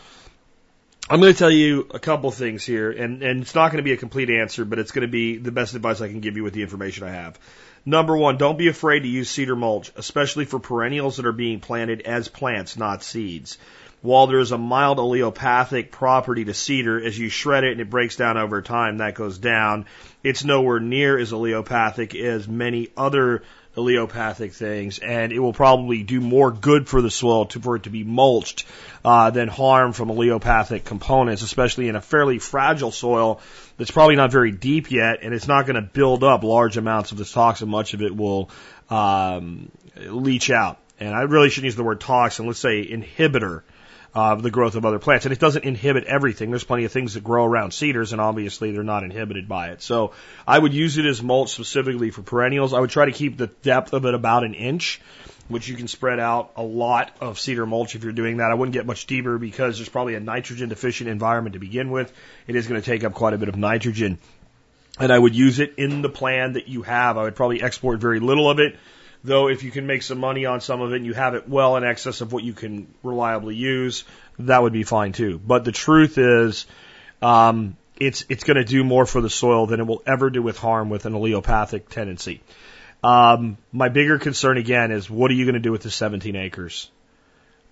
I'm going to tell you a couple things here, and and it's not going to be a complete answer, but it's going to be the best advice I can give you with the information I have. Number one, don't be afraid to use cedar mulch, especially for perennials that are being planted as plants, not seeds. While there's a mild allelopathic property to cedar, as you shred it and it breaks down over time, that goes down. It's nowhere near as allelopathic as many other allelopathic things, and it will probably do more good for the soil to, for it to be mulched uh, than harm from allelopathic components, especially in a fairly fragile soil that's probably not very deep yet, and it's not going to build up large amounts of this toxin. Much of it will um, leach out. And I really shouldn't use the word toxin. Let's say inhibitor uh, the growth of other plants. And it doesn't inhibit everything. There's plenty of things that grow around cedars, and obviously they're not inhibited by it. So I would use it as mulch specifically for perennials. I would try to keep the depth of it about an inch, which you can spread out a lot of cedar mulch if you're doing that. I wouldn't get much deeper because there's probably a nitrogen deficient environment to begin with. It is going to take up quite a bit of nitrogen. And I would use it in the plan that you have. I would probably export very little of it Though if you can make some money on some of it and you have it well in excess of what you can reliably use, that would be fine too. But the truth is, um, it's it's going to do more for the soil than it will ever do with harm with an allelopathic tendency. Um, my bigger concern again is what are you going to do with the 17 acres?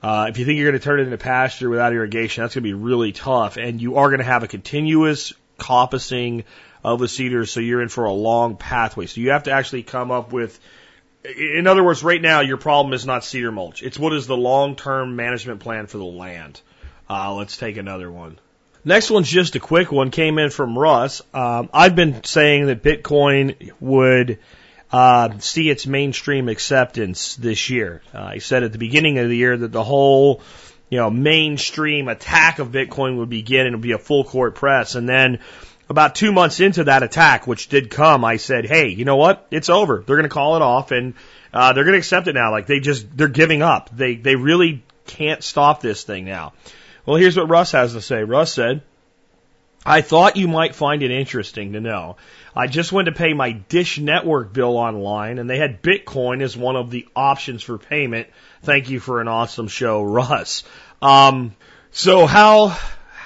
Uh, if you think you're going to turn it into pasture without irrigation, that's going to be really tough, and you are going to have a continuous coppicing of the cedars, so you're in for a long pathway. So you have to actually come up with in other words, right now your problem is not cedar mulch. It's what is the long-term management plan for the land. Uh, let's take another one. Next one's just a quick one. Came in from Russ. Um, I've been saying that Bitcoin would uh, see its mainstream acceptance this year. Uh, I said at the beginning of the year that the whole, you know, mainstream attack of Bitcoin would begin and it would be a full court press, and then about two months into that attack, which did come, I said, "Hey, you know what? It's over. They're going to call it off, and uh, they're going to accept it now. Like they just they're giving up. They they really can't stop this thing now." Well, here's what Russ has to say. Russ said, I thought you might find it interesting to know. I just went to pay my Dish Network bill online and they had Bitcoin as one of the options for payment. Thank you for an awesome show, Russ. Um, so how,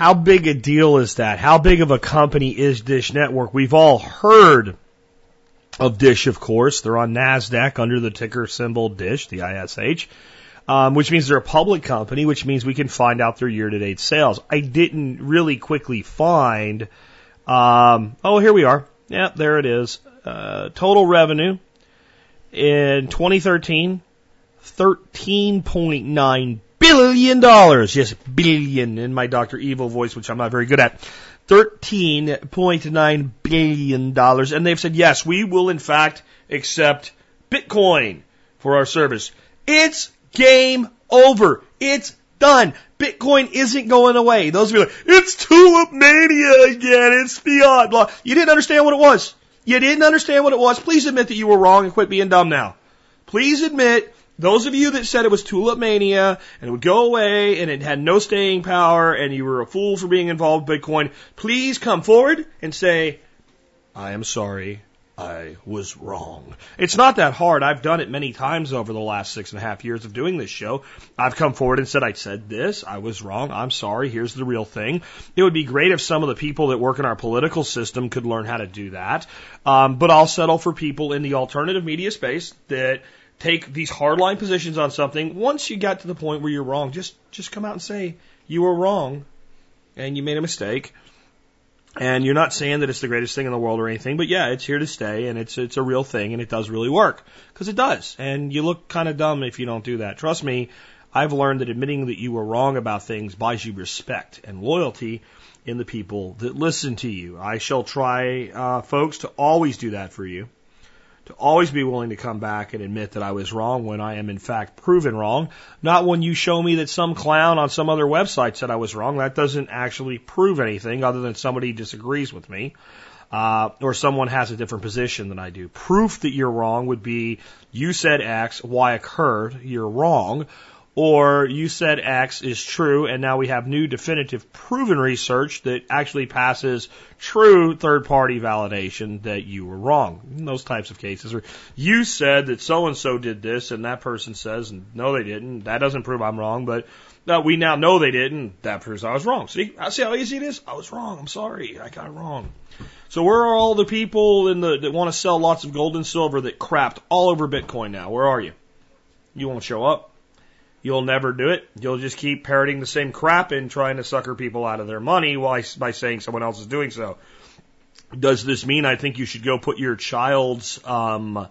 how big a deal is that? How big of a company is Dish Network? We've all heard of Dish, of course. They're on NASDAQ under the ticker symbol Dish, the ISH um, which means they're a public company, which means we can find out their year-to-date sales. I didn't really quickly find. Um, oh, here we are. Yeah, there it is. Uh, total revenue in 2013, 13.9 billion dollars. Yes, billion in my Dr. Evil voice, which I'm not very good at. $13.9 billion. And they've said, yes, we will in fact accept Bitcoin for our service. It's Game over. It's done. Bitcoin isn't going away. Those of you like, it's tulip mania again. It's beyond blah. You didn't understand what it was. You didn't understand what it was. Please admit that you were wrong and quit being dumb now. Please admit those of you that said it was tulip mania and it would go away and it had no staying power and you were a fool for being involved with Bitcoin, please come forward and say, I am sorry. I was wrong. It's not that hard. I've done it many times over the last six and a half years of doing this show. I've come forward and said, I said this. I was wrong. I'm sorry. Here's the real thing. It would be great if some of the people that work in our political system could learn how to do that. Um, but I'll settle for people in the alternative media space that take these hardline positions on something. Once you get to the point where you're wrong, just, just come out and say you were wrong and you made a mistake and you're not saying that it's the greatest thing in the world or anything, but yeah, it's here to stay and it's it's a real thing and it does really work because it does. And you look kind of dumb if you don't do that. Trust me, I've learned that admitting that you were wrong about things buys you respect and loyalty in the people that listen to you. I shall try, uh, folks, to always do that for you to always be willing to come back and admit that I was wrong when I am in fact proven wrong. Not when you show me that some clown on some other website said I was wrong. That doesn't actually prove anything other than somebody disagrees with me. Uh, or someone has a different position than I do. Proof that you're wrong would be you said X, Y occurred, you're wrong or you said X is true, and now we have new definitive proven research that actually passes true third party validation that you were wrong. In those types of cases. Or you said that so and so did this, and that person says, no, they didn't. That doesn't prove I'm wrong, but no, we now know they didn't. That proves I was wrong. See, I see how easy it is? I was wrong. I'm sorry. I got it wrong. So where are all the people in the, that want to sell lots of gold and silver that crapped all over Bitcoin now? Where are you? You won't show up. You'll never do it. You'll just keep parroting the same crap and trying to sucker people out of their money while, by saying someone else is doing so. Does this mean I think you should go put your child's um,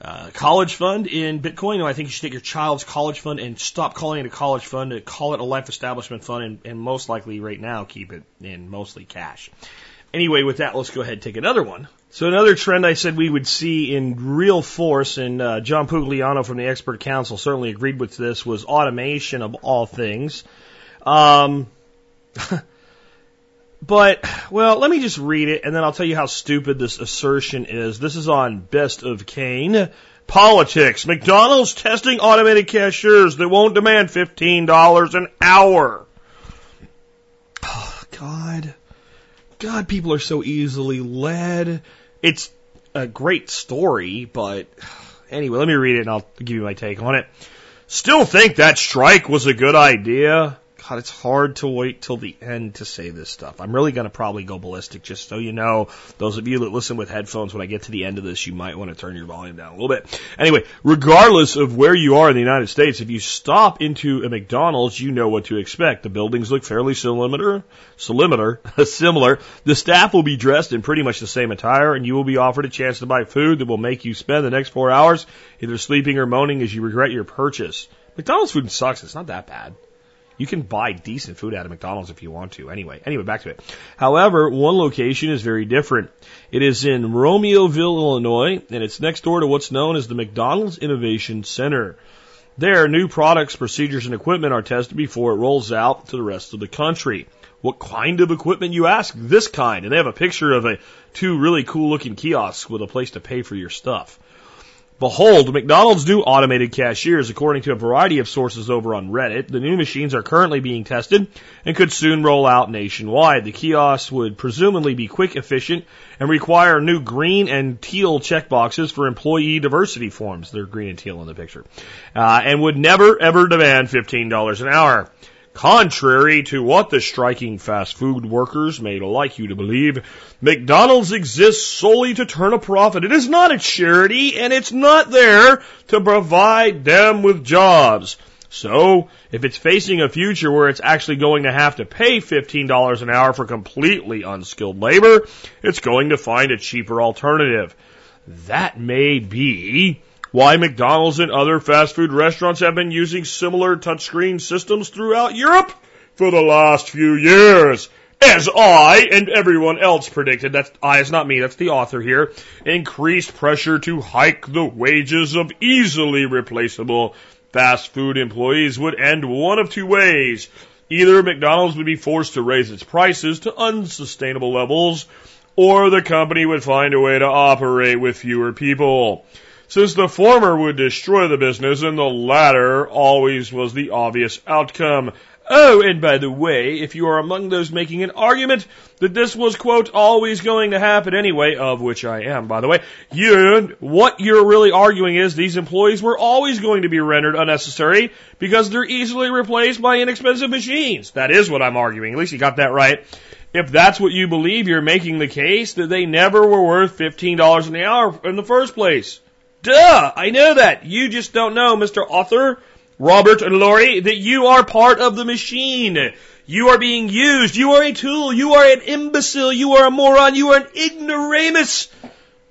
uh, college fund in Bitcoin? No, I think you should take your child's college fund and stop calling it a college fund and call it a life establishment fund and, and most likely right now keep it in mostly cash. Anyway, with that, let's go ahead and take another one. So another trend I said we would see in real force, and uh, John Pugliano from the Expert Council certainly agreed with this, was automation of all things. Um, [laughs] but, well, let me just read it, and then I'll tell you how stupid this assertion is. This is on Best of Kane. Politics. McDonald's testing automated cashiers that won't demand $15 an hour. Oh, [sighs] God. God, people are so easily led. It's a great story, but anyway, let me read it and I'll give you my take on it. Still think that strike was a good idea? God, it's hard to wait till the end to say this stuff. I'm really going to probably go ballistic just so you know. Those of you that listen with headphones, when I get to the end of this, you might want to turn your volume down a little bit. Anyway, regardless of where you are in the United States, if you stop into a McDonald's, you know what to expect. The buildings look fairly similar, similar, [laughs] similar. The staff will be dressed in pretty much the same attire and you will be offered a chance to buy food that will make you spend the next four hours either sleeping or moaning as you regret your purchase. McDonald's food sucks. It's not that bad. You can buy decent food out of McDonald's if you want to. Anyway, anyway, back to it. However, one location is very different. It is in Romeoville, Illinois, and it's next door to what's known as the McDonald's Innovation Center. There, new products, procedures, and equipment are tested before it rolls out to the rest of the country. What kind of equipment, you ask? This kind. And they have a picture of a two really cool looking kiosks with a place to pay for your stuff. Behold, McDonald's new automated cashiers, according to a variety of sources over on Reddit. The new machines are currently being tested and could soon roll out nationwide. The kiosks would presumably be quick, efficient, and require new green and teal checkboxes for employee diversity forms. They're green and teal in the picture. Uh, and would never ever demand $15 an hour. Contrary to what the striking fast food workers may like you to believe, McDonald's exists solely to turn a profit. It is not a charity and it's not there to provide them with jobs. So, if it's facing a future where it's actually going to have to pay $15 an hour for completely unskilled labor, it's going to find a cheaper alternative. That may be why McDonald's and other fast food restaurants have been using similar touchscreen systems throughout Europe for the last few years. As I and everyone else predicted, that's I, it's not me, that's the author here, increased pressure to hike the wages of easily replaceable fast food employees would end one of two ways. Either McDonald's would be forced to raise its prices to unsustainable levels, or the company would find a way to operate with fewer people since the former would destroy the business and the latter always was the obvious outcome. Oh, and by the way, if you are among those making an argument that this was, quote, always going to happen anyway, of which I am, by the way, you, what you're really arguing is these employees were always going to be rendered unnecessary because they're easily replaced by inexpensive machines. That is what I'm arguing. At least you got that right. If that's what you believe, you're making the case that they never were worth $15 an hour in the first place. Duh! I know that. You just don't know, Mr. Author, Robert and Lori, that you are part of the machine. You are being used. You are a tool. You are an imbecile. You are a moron. You are an ignoramus.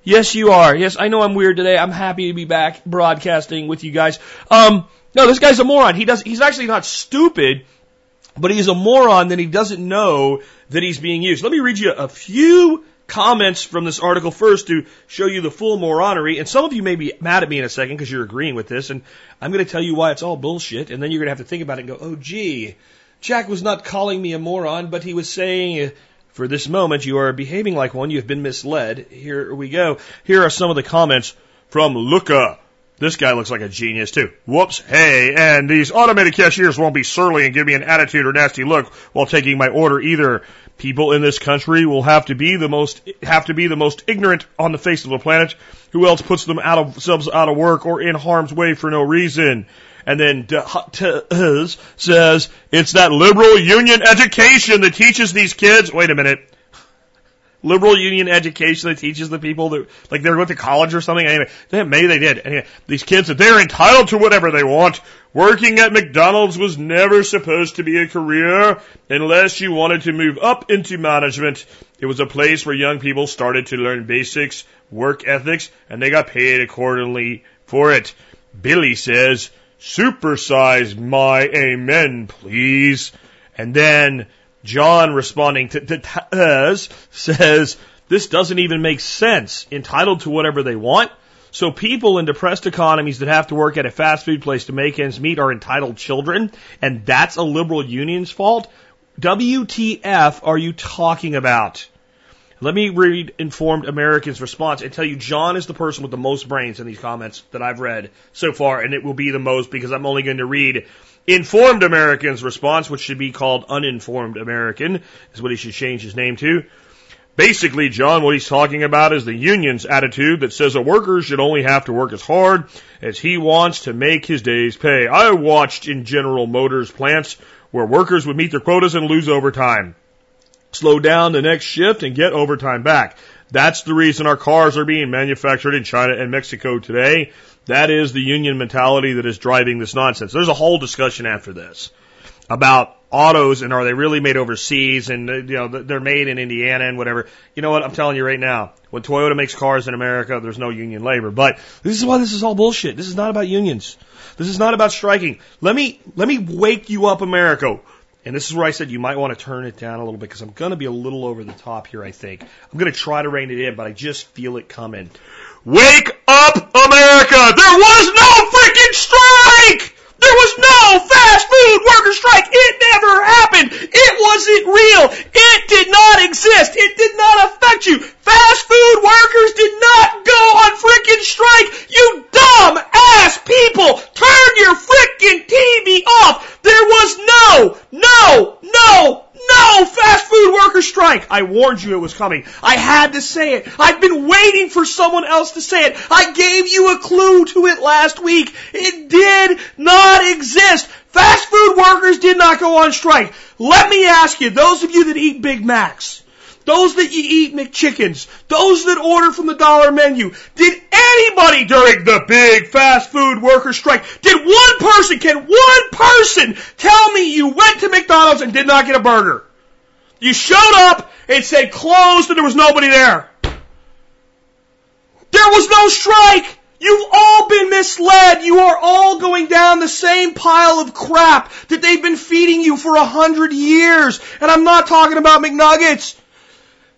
Yes, you are. Yes, I know I'm weird today. I'm happy to be back broadcasting with you guys. Um, no, this guy's a moron. He does, he's actually not stupid, but he's a moron that he doesn't know that he's being used. Let me read you a few comments from this article first to show you the full moronery. And some of you may be mad at me in a second because you're agreeing with this. And I'm going to tell you why it's all bullshit. And then you're going to have to think about it and go, oh, gee, Jack was not calling me a moron, but he was saying, uh, for this moment, you are behaving like one. You have been misled. Here we go. Here are some of the comments from Luca. This guy looks like a genius too. Whoops. Hey, and these automated cashiers won't be surly and give me an attitude or nasty look while taking my order either. People in this country will have to be the most have to be the most ignorant on the face of the planet. Who else puts them out of themselves out of work or in harm's way for no reason? And then says it's that liberal union education that teaches these kids. Wait a minute liberal union education that teaches the people that, like they went to college or something. Anyway, maybe they did. Anyway, these kids that they're entitled to whatever they want. Working at McDonald's was never supposed to be a career unless you wanted to move up into management. It was a place where young people started to learn basics, work ethics, and they got paid accordingly for it. Billy says, supersize my amen, please. And then John responding to, to Taz says, this doesn't even make sense. Entitled to whatever they want. So people in depressed economies that have to work at a fast food place to make ends meet are entitled children, and that's a liberal union's fault? WTF are you talking about? Let me read Informed American's response and tell you John is the person with the most brains in these comments that I've read so far, and it will be the most because I'm only going to read Informed American's response, which should be called Uninformed American, is what he should change his name to. Basically, John, what he's talking about is the union's attitude that says a worker should only have to work as hard as he wants to make his day's pay. I watched in General Motors plants where workers would meet their quotas and lose overtime. Slow down the next shift and get overtime back. That's the reason our cars are being manufactured in China and Mexico today. That is the union mentality that is driving this nonsense. There's a whole discussion after this about autos and are they really made overseas and uh, you know they're made in Indiana and whatever. You know what? I'm telling you right now, when Toyota makes cars in America, there's no union labor. But this is why this is all bullshit. This is not about unions. This is not about striking. Let me let me wake you up, America. And this is where I said you might want to turn it down a little bit because I'm going to be a little over the top here, I think. I'm going to try to rein it in, but I just feel it coming. Wake up, America! America. There was no freaking strike. There was no fast food worker strike. It never happened. It wasn't real. It did not exist. It did not affect you. Fast food workers did not go on freaking strike. You dumb ass people. Turn your freaking TV off. There was no, no, no no! Fast food worker strike! I warned you it was coming. I had to say it. I've been waiting for someone else to say it. I gave you a clue to it last week. It did not exist. Fast food workers did not go on strike. Let me ask you, those of you that eat Big Macs, those that you eat McChickens, those that order from the dollar menu, did anybody during the big fast food worker strike, did one person, can one person tell me you went to McDonald's and did not get a burger? You showed up, it said closed and there was nobody there. There was no strike. You've all been misled. You are all going down the same pile of crap that they've been feeding you for a hundred years. And I'm not talking about McNuggets.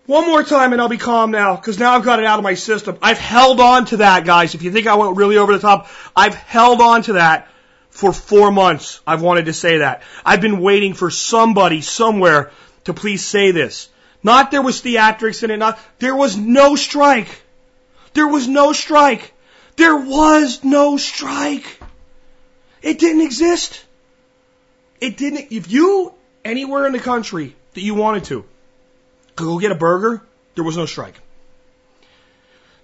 One more time and I'll be calm now, because now I've got it out of my system. I've held on to that, guys. If you think I went really over the top, I've held on to that for four months. I've wanted to say that. I've been waiting for somebody somewhere to please say this. Not there was theatrics in it, not, there was no strike. There was no strike. There was no strike. It didn't exist. It didn't, if you, anywhere in the country that you wanted to, go get a burger, there was no strike.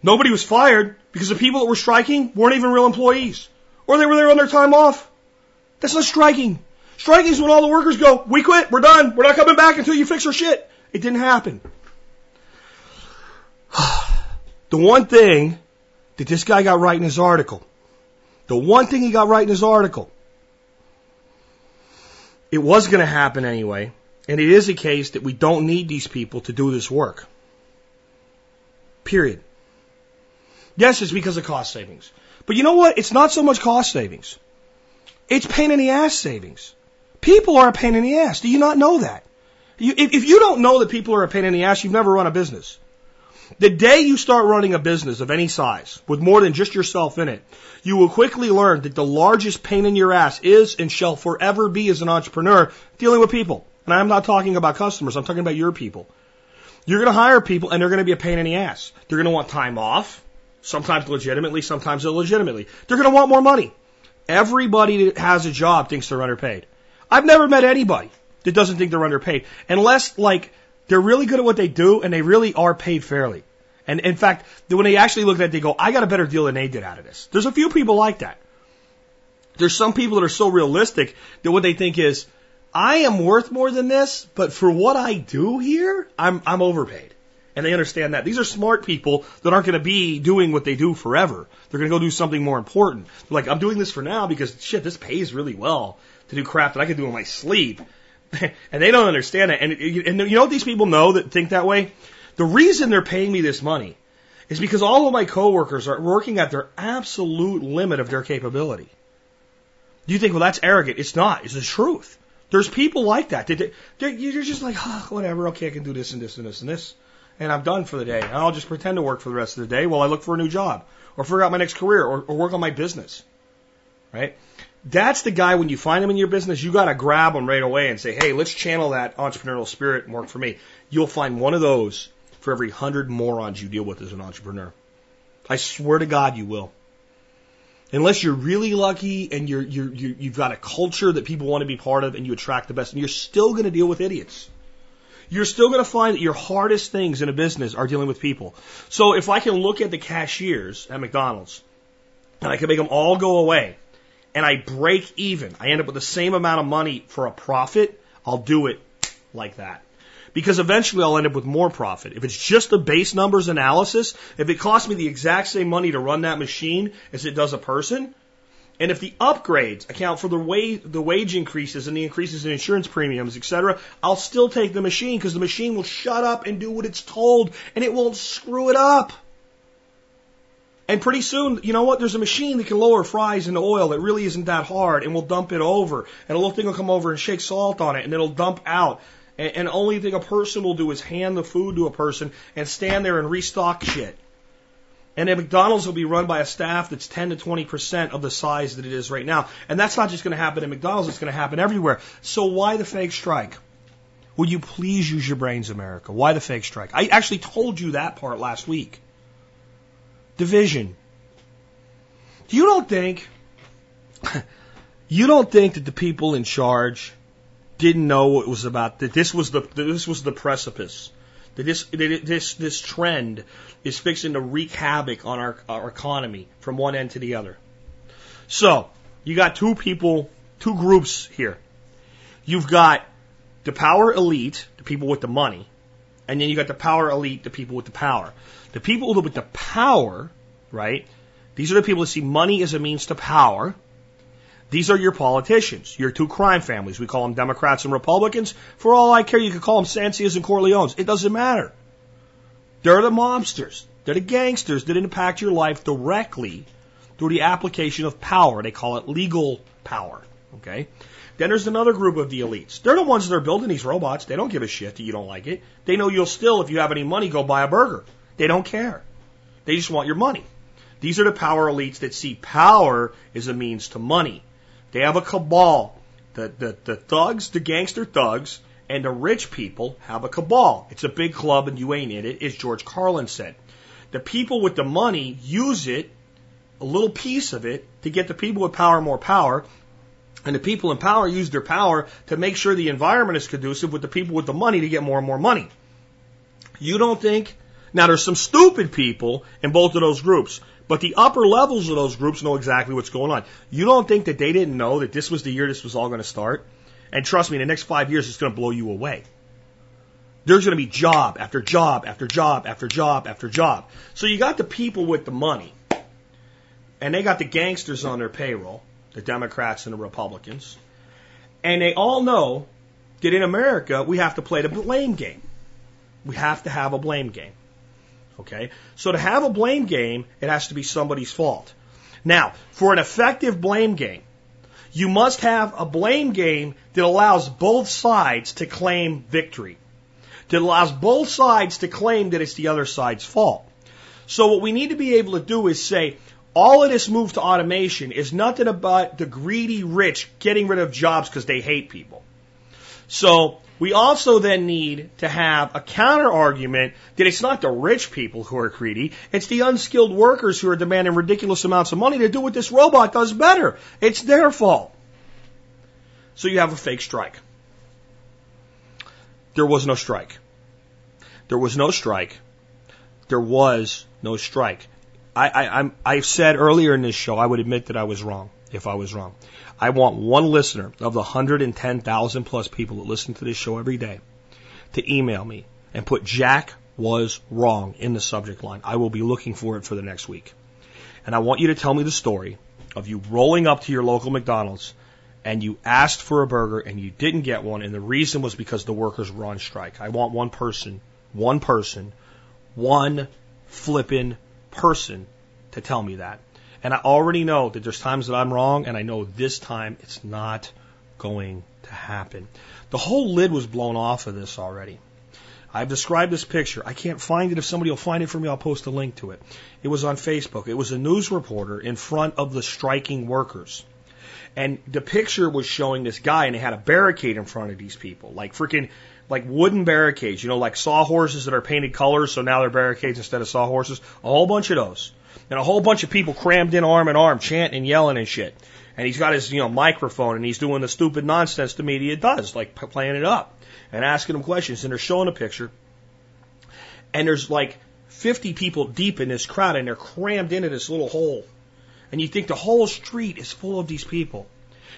Nobody was fired because the people that were striking weren't even real employees. Or they were there on their time off. That's not striking. Striking is when all the workers go, we quit, we're done, we're not coming back until you fix our shit. It didn't happen. [sighs] the one thing that this guy got right in his article, the one thing he got right in his article, it was going to happen anyway, and it is a case that we don't need these people to do this work. Period. Yes, it's because of cost savings. But you know what? It's not so much cost savings. It's pain in the ass savings. People are a pain in the ass. Do you not know that? You, if, if you don't know that people are a pain in the ass, you've never run a business. The day you start running a business of any size with more than just yourself in it, you will quickly learn that the largest pain in your ass is and shall forever be as an entrepreneur dealing with people. And I'm not talking about customers, I'm talking about your people. You're going to hire people and they're going to be a pain in the ass. They're going to want time off, sometimes legitimately, sometimes illegitimately. They're going to want more money. Everybody that has a job thinks they're underpaid. I've never met anybody that doesn't think they're underpaid. Unless, like, they're really good at what they do and they really are paid fairly. And in fact, when they actually look at it, they go, I got a better deal than they did out of this. There's a few people like that. There's some people that are so realistic that what they think is, I am worth more than this, but for what I do here, I'm, I'm overpaid. And they understand that. These are smart people that aren't going to be doing what they do forever. They're going to go do something more important. They're like, I'm doing this for now because shit, this pays really well to do crap that I can do in my sleep. [laughs] and they don't understand it. And, and you know what these people know that think that way? The reason they're paying me this money is because all of my coworkers are working at their absolute limit of their capability. You think, well, that's arrogant. It's not. It's the truth. There's people like that. You're just like, oh, whatever. Okay, I can do this and this and this and this, and I'm done for the day. And I'll just pretend to work for the rest of the day while I look for a new job or figure out my next career or, or work on my business. Right? That's the guy when you find him in your business, you got to grab him right away and say, hey, let's channel that entrepreneurial spirit and work for me. You'll find one of those for every hundred morons you deal with as an entrepreneur. I swear to God, you will. Unless you're really lucky and you're, you're, you you've got a culture that people want to be part of and you attract the best, and you're still going to deal with idiots. You're still going to find that your hardest things in a business are dealing with people. So if I can look at the cashiers at McDonald's and I can make them all go away and I break even, I end up with the same amount of money for a profit, I'll do it like that. Because eventually I'll end up with more profit. If it's just the base numbers analysis, if it costs me the exact same money to run that machine as it does a person, and if the upgrades account for the wage, the wage increases and the increases in insurance premiums, etc., I'll still take the machine because the machine will shut up and do what it's told and it won't screw it up. And pretty soon, you know what? There's a machine that can lower fries into oil that really isn't that hard and we'll dump it over. And a little thing will come over and shake salt on it and it'll dump out. And, and only thing a person will do is hand the food to a person and stand there and restock shit. And at McDonald's will be run by a staff that's 10 to 20% of the size that it is right now. And that's not just going to happen at McDonald's, it's going to happen everywhere. So why the fake strike? Would you please use your brains, America? Why the fake strike? I actually told you that part last week. Division. You don't think, [laughs] you don't think that the people in charge didn't know what it was about, that this was the, this was the precipice That this, that this, this trend is fixing to wreak havoc on our, our economy from one end to the other. So, you got two people, two groups here. You've got the power elite, the people with the money, and then you got the power elite, the people with the power. The people with the power, right? These are the people that see money as a means to power. These are your politicians, your two crime families. We call them Democrats and Republicans. For all I care, you could call them Sancias and Corleones. It doesn't matter. They're the mobsters. They're the gangsters that impact your life directly through the application of power. They call it legal power. Okay? Then there's another group of the elites. They're the ones that are building these robots. They don't give a shit that you don't like it. They know you'll still, if you have any money, go buy a burger. They don't care. They just want your money. These are the power elites that see power as a means to money. They have a cabal. The, the, the thugs, the gangster thugs, and the rich people have a cabal. It's a big club and you ain't in it, as George Carlin said. The people with the money use it, a little piece of it, to get the people with power more power. And the people in power use their power to make sure the environment is conducive with the people with the money to get more and more money. You don't think? Now there's some stupid people in both of those groups. But the upper levels of those groups know exactly what's going on. You don't think that they didn't know that this was the year this was all going to start? And trust me, in the next five years, it's going to blow you away. There's going to be job after job after job after job after job. So you got the people with the money, and they got the gangsters on their payroll, the Democrats and the Republicans, and they all know that in America we have to play the blame game. We have to have a blame game. Okay? So to have a blame game, it has to be somebody's fault. Now, for an effective blame game, you must have a blame game that allows both sides to claim victory. That allows both sides to claim that it's the other side's fault. So what we need to be able to do is say, all of this move to automation is nothing about the greedy rich getting rid of jobs because they hate people. So we also then need to have a counter argument that it's not the rich people who are greedy, it's the unskilled workers who are demanding ridiculous amounts of money to do what this robot does better. It's their fault. So you have a fake strike. There was no strike. There was no strike. There was no strike. I, I, I'm, I've said earlier in this show, I would admit that I was wrong if I was wrong. I want one listener of the 110,000 plus people that listen to this show every day to email me and put Jack was wrong in the subject line. I will be looking for it for the next week. And I want you to tell me the story of you rolling up to your local McDonald's and you asked for a burger and you didn't get one and the reason was because the workers were on strike. I want one person, one person, one flippin' person to tell me that. And I already know that there's times that I'm wrong, and I know this time it's not going to happen. The whole lid was blown off of this already. I've described this picture. I can't find it. If somebody will find it for me, I'll post a link to it. It was on Facebook. It was a news reporter in front of the striking workers. And the picture was showing this guy, and they had a barricade in front of these people, like freaking, like wooden barricades, you know, like sawhorses that are painted colors, so now they're barricades instead of sawhorses. A whole bunch of those and a whole bunch of people crammed in arm in arm, chanting and yelling and shit. And he's got his, you know, microphone and he's doing the stupid nonsense the media does, like playing it up and asking them questions. And they're showing a picture. And there's like 50 people deep in this crowd and they're crammed into this little hole. And you think the whole street is full of these people.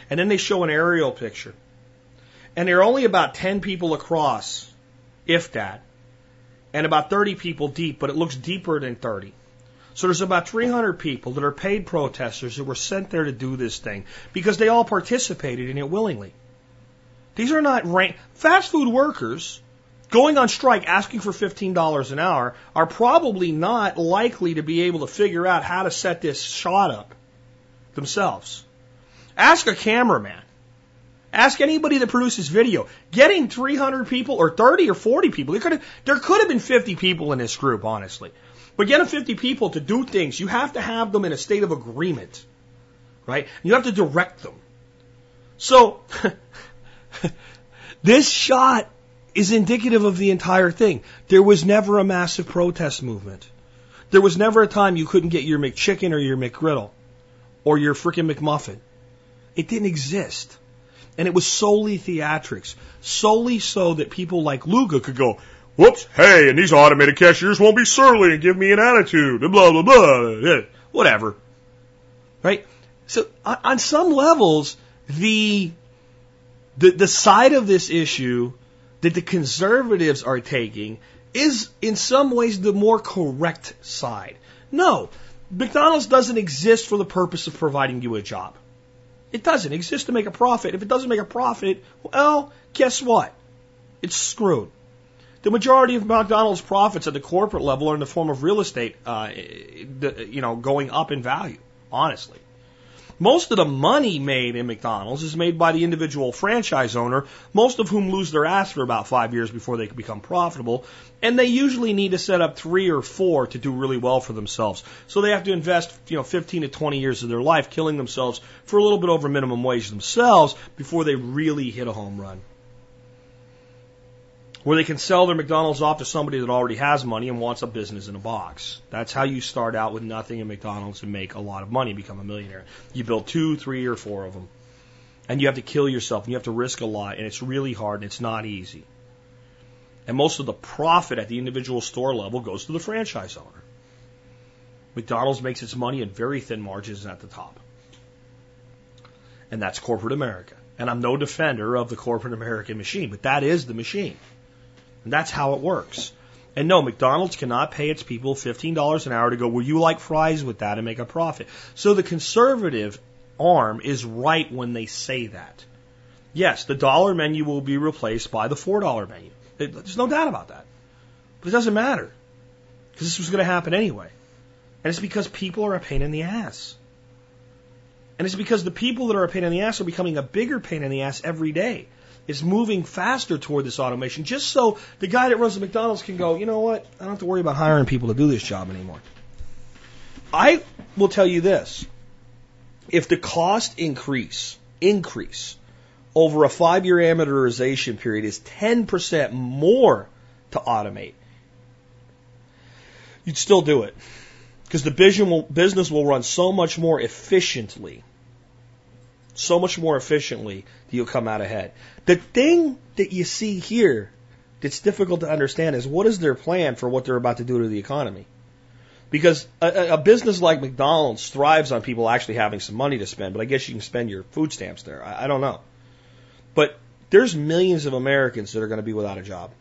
And then they show an aerial picture. And there are only about 10 people across, if that, and about 30 people deep, but it looks deeper than 30. So there's about 300 people that are paid protesters who were sent there to do this thing because they all participated in it willingly. These are not rank, fast food workers going on strike asking for $15 an hour are probably not likely to be able to figure out how to set this shot up themselves. Ask a cameraman. Ask anybody that produces video. Getting 300 people or 30 or 40 people, there could have, there could have been 50 people in this group, honestly. But getting 50 people to do things, you have to have them in a state of agreement, right? You have to direct them. So, [laughs] this shot is indicative of the entire thing. There was never a massive protest movement. There was never a time you couldn't get your McChicken or your McGriddle or your frickin' McMuffin. It didn't exist. And it was solely theatrics, solely so that people like Luga could go, whoops, hey, and these automated cashiers won't be surly and give me an attitude, and blah, blah, blah, whatever. Right? So on some levels, the, the, the side of this issue that the conservatives are taking is in some ways the more correct side. No, McDonald's doesn't exist for the purpose of providing you a job. It doesn't exist to make a profit. If it doesn't make a profit, well, guess what? It's screwed. The majority of McDonald's profits at the corporate level are in the form of real estate, uh, you know, going up in value. Honestly, most of the money made in McDonald's is made by the individual franchise owner, most of whom lose their ass for about five years before they can become profitable. And they usually need to set up three or four to do really well for themselves. So they have to invest, you know, 15 to 20 years of their life killing themselves for a little bit over minimum wage themselves before they really hit a home run where they can sell their McDonald's off to somebody that already has money and wants a business in a box. That's how you start out with nothing in McDonald's and make a lot of money, become a millionaire. You build two, three, or four of them. And you have to kill yourself and you have to risk a lot and it's really hard and it's not easy. And most of the profit at the individual store level goes to the franchise owner. McDonald's makes its money in very thin margins at the top. And that's corporate America. And I'm no defender of the corporate American machine, but that is the machine. That's how it works. And no, McDonald's cannot pay its people $15 an hour to go, will you like fries with that and make a profit? So the conservative arm is right when they say that. Yes, the dollar menu will be replaced by the $4 menu. There's no doubt about that. But it doesn't matter. Because this was going to happen anyway. And it's because people are a pain in the ass. And it's because the people that are a pain in the ass are becoming a bigger pain in the ass every day is moving faster toward this automation just so the guy that runs the McDonald's can go, you know what? I don't have to worry about hiring people to do this job anymore. I will tell you this. If the cost increase, increase over a five year amortization period is 10% more to automate, you'd still do it. Because the business will run so much more efficiently so much more efficiently that you'll come out ahead. The thing that you see here that's difficult to understand is what is their plan for what they're about to do to the economy? Because a, a business like McDonald's thrives on people actually having some money to spend, but I guess you can spend your food stamps there. I, I don't know. But there's millions of Americans that are going to be without a job.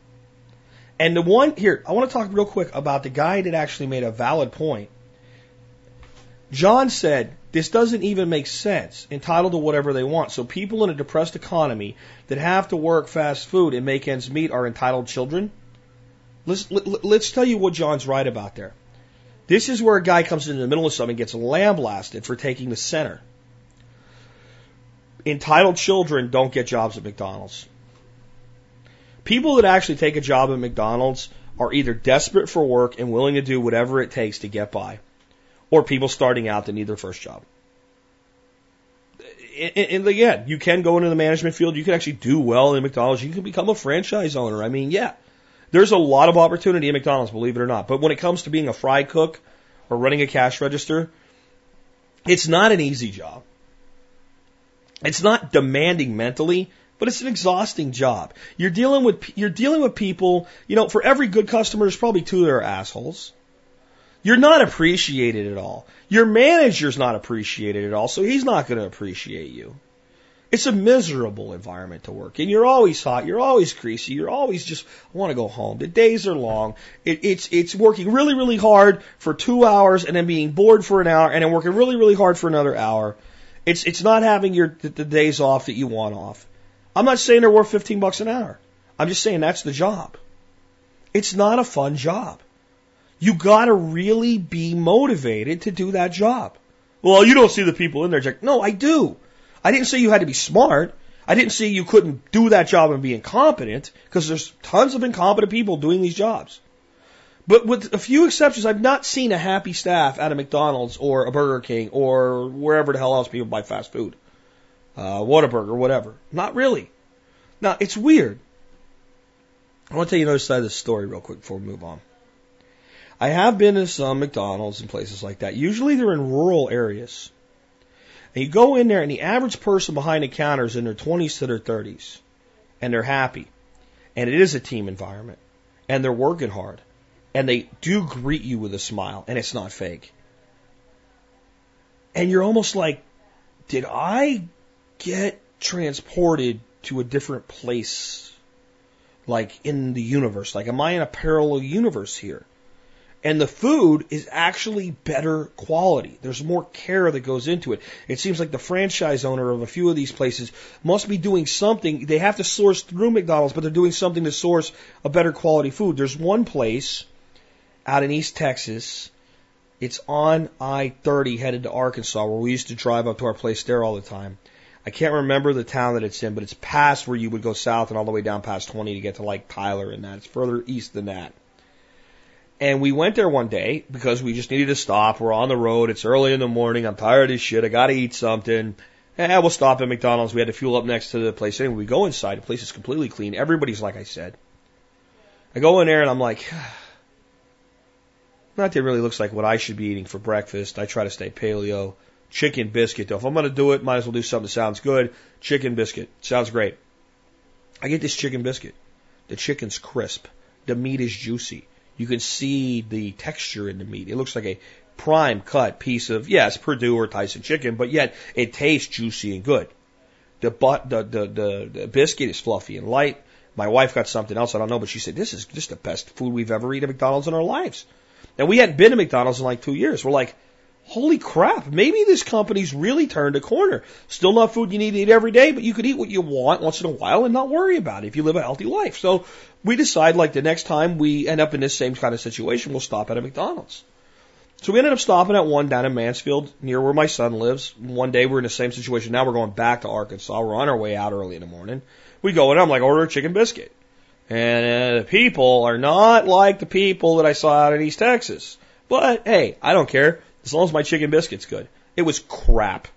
And the one here, I want to talk real quick about the guy that actually made a valid point. John said this doesn't even make sense. Entitled to whatever they want. So people in a depressed economy that have to work fast food and make ends meet are entitled children. Let's, let's tell you what John's right about there. This is where a guy comes into the middle of something and gets lambasted for taking the center. Entitled children don't get jobs at McDonald's. People that actually take a job at McDonald's are either desperate for work and willing to do whatever it takes to get by or people starting out that need their first job. And, again, you can go into the management field. You can actually do well in McDonald's. You can become a franchise owner. I mean, yeah, there's a lot of opportunity in McDonald's, believe it or not. But when it comes to being a fry cook or running a cash register, it's not an easy job. It's not demanding mentally, but it's an exhausting job. You're dealing with you're dealing with people. You know, for every good customer, there's probably two that are assholes. You're not appreciated at all. Your manager's not appreciated at all, so he's not going to appreciate you. It's a miserable environment to work in. You're always hot. You're always greasy. You're always just want to go home. The days are long. It, it's it's working really really hard for two hours and then being bored for an hour and then working really really hard for another hour. It's it's not having your the, the days off that you want off. I'm not saying they're worth 15 bucks an hour. I'm just saying that's the job. It's not a fun job. You gotta really be motivated to do that job. Well, you don't see the people in there, Jack. No, I do. I didn't say you had to be smart. I didn't say you couldn't do that job and be incompetent, because there's tons of incompetent people doing these jobs. But with a few exceptions, I've not seen a happy staff at a McDonald's or a Burger King or wherever the hell else people buy fast food. Uh, Whataburger, whatever. Not really. Now, it's weird. I want to tell you another side of the story real quick before we move on. I have been to some McDonald's and places like that. Usually they're in rural areas. And you go in there and the average person behind the counter is in their 20s to their 30s. And they're happy. And it is a team environment. and they're working hard and they do greet you with a smile and it's not fake. And you're almost like, did I get transported to a different place? Like in the universe? Like, am I in a parallel universe here? And the food is actually better quality. There's more care that goes into it. It seems like the franchise owner of a few of these places must be doing something. They have to source through McDonald's, but they're doing something to source a better quality food. There's one place out in East Texas. It's on I 30 headed to Arkansas where we used to drive up to our place there all the time. I can't remember the town that it's in, but it's past where you would go south and all the way down past 20 to get to like Tyler and that. It's further east than that. And we went there one day because we just needed to stop. We're on the road. It's early in the morning. I'm tired as shit. I got to eat something. Eh, we'll stop at McDonald's. We had to fuel up next to the place. Anyway, we go inside. The place is completely clean. Everybody's like I said. I go in there and I'm like, not that it really looks like what I should be eating for breakfast. I try to stay paleo. Chicken biscuit though. If I'm going to do it, might as well do something that sounds good. Chicken biscuit. Sounds great. I get this chicken biscuit. The chicken's crisp. The meat is juicy. You can see the texture in the meat. It looks like a prime cut piece of, yes, Perdue or Tyson chicken, but yet it tastes juicy and good. The, but, the, the, the, the biscuit is fluffy and light. My wife got something else I don't know, but she said, this is just the best food we've ever eaten at McDonald's in our lives. And we hadn't been to McDonald's in like two years. We're like, holy crap, maybe this company's really turned a corner. Still not food you need to eat every day, but you could eat what you want once in a while and not worry about it if you live a healthy life. So we decide like the next time we end up in this same kind of situation, we'll stop at a McDonald's. So we ended up stopping at one down in Mansfield near where my son lives. One day we're in the same situation. Now we're going back to Arkansas. We're on our way out early in the morning. We go in, I'm like, order a chicken biscuit. And uh, the people are not like the people that I saw out in East Texas. But hey, I don't care. As long as my chicken biscuit's good. It was crap.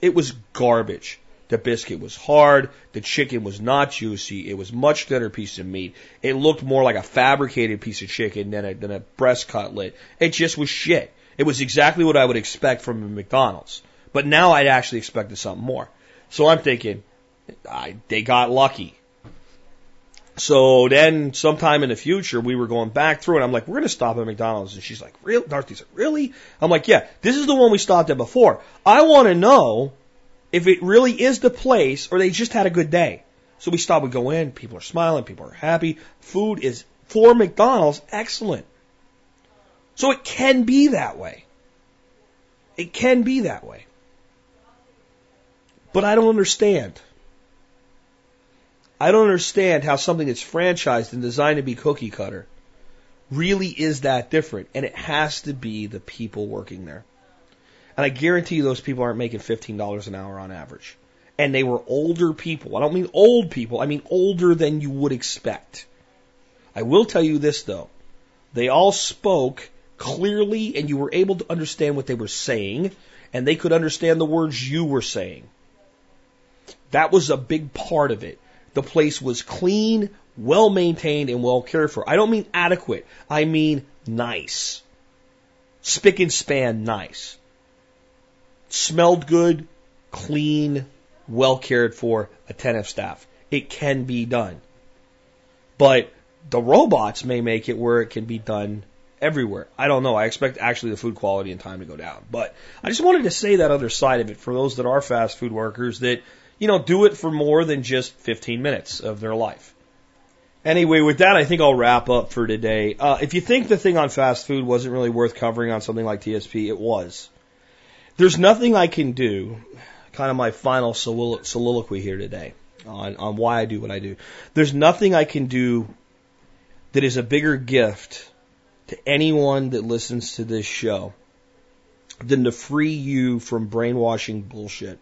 It was garbage. The biscuit was hard. The chicken was not juicy. It was much thinner piece of meat. It looked more like a fabricated piece of chicken than a, than a breast cutlet. It just was shit. It was exactly what I would expect from a McDonald's. But now I'd actually expected something more. So I'm thinking, I, they got lucky. So then sometime in the future, we were going back through and I'm like, we're going to stop at McDonald's. And she's like, real? Dorothy said, really? I'm like, yeah, this is the one we stopped at before. I want to know if it really is the place or they just had a good day. So we stop, we go in, people are smiling, people are happy. Food is, for McDonald's, excellent. So it can be that way. It can be that way. But I don't understand. I don't understand how something that's franchised and designed to be cookie cutter really is that different. And it has to be the people working there. And I guarantee you those people aren't making $15 an hour on average. And they were older people. I don't mean old people, I mean older than you would expect. I will tell you this though. They all spoke clearly and you were able to understand what they were saying and they could understand the words you were saying. That was a big part of it. The place was clean, well maintained, and well cared for. I don't mean adequate. I mean nice. Spick and span nice smelled good, clean, well cared for, attentive staff. It can be done. But the robots may make it where it can be done everywhere. I don't know. I expect actually the food quality and time to go down. But I just wanted to say that other side of it for those that are fast food workers that, you know, do it for more than just 15 minutes of their life. Anyway, with that, I think I'll wrap up for today. Uh, if you think the thing on fast food wasn't really worth covering on something like TSP, it was. There's nothing I can do, kind of my final soliloquy here today on, on why I do what I do. There's nothing I can do that is a bigger gift to anyone that listens to this show than to free you from brainwashing bullshit.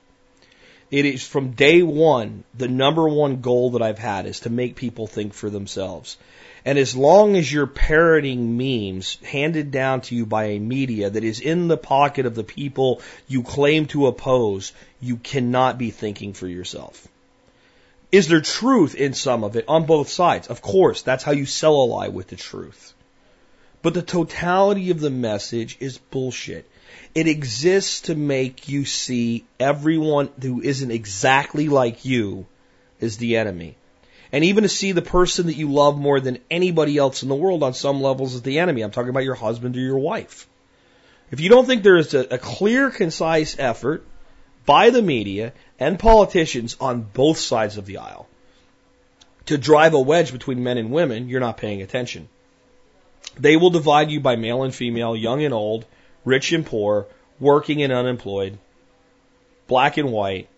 It is from day one, the number one goal that I've had is to make people think for themselves. And as long as you're parroting memes handed down to you by a media that is in the pocket of the people you claim to oppose, you cannot be thinking for yourself. Is there truth in some of it on both sides? Of course, that's how you sell a lie with the truth. But the totality of the message is bullshit. It exists to make you see everyone who isn't exactly like you is the enemy. And even to see the person that you love more than anybody else in the world on some levels as the enemy. I'm talking about your husband or your wife. If you don't think there is a, a clear, concise effort by the media and politicians on both sides of the aisle to drive a wedge between men and women, you're not paying attention. They will divide you by male and female, young and old, rich and poor, working and unemployed, black and white,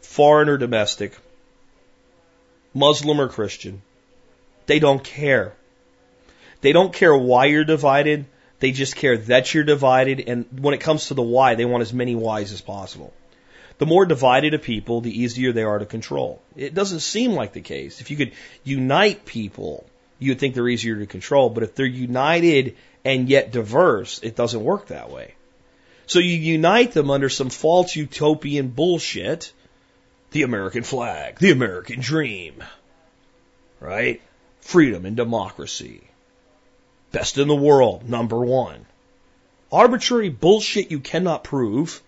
foreign or domestic, Muslim or Christian. They don't care. They don't care why you're divided. They just care that you're divided. And when it comes to the why, they want as many whys as possible. The more divided a people, the easier they are to control. It doesn't seem like the case. If you could unite people, you would think they're easier to control. But if they're united and yet diverse, it doesn't work that way. So you unite them under some false utopian bullshit. The American flag, the American dream, right? Freedom and democracy. Best in the world, number one. Arbitrary bullshit you cannot prove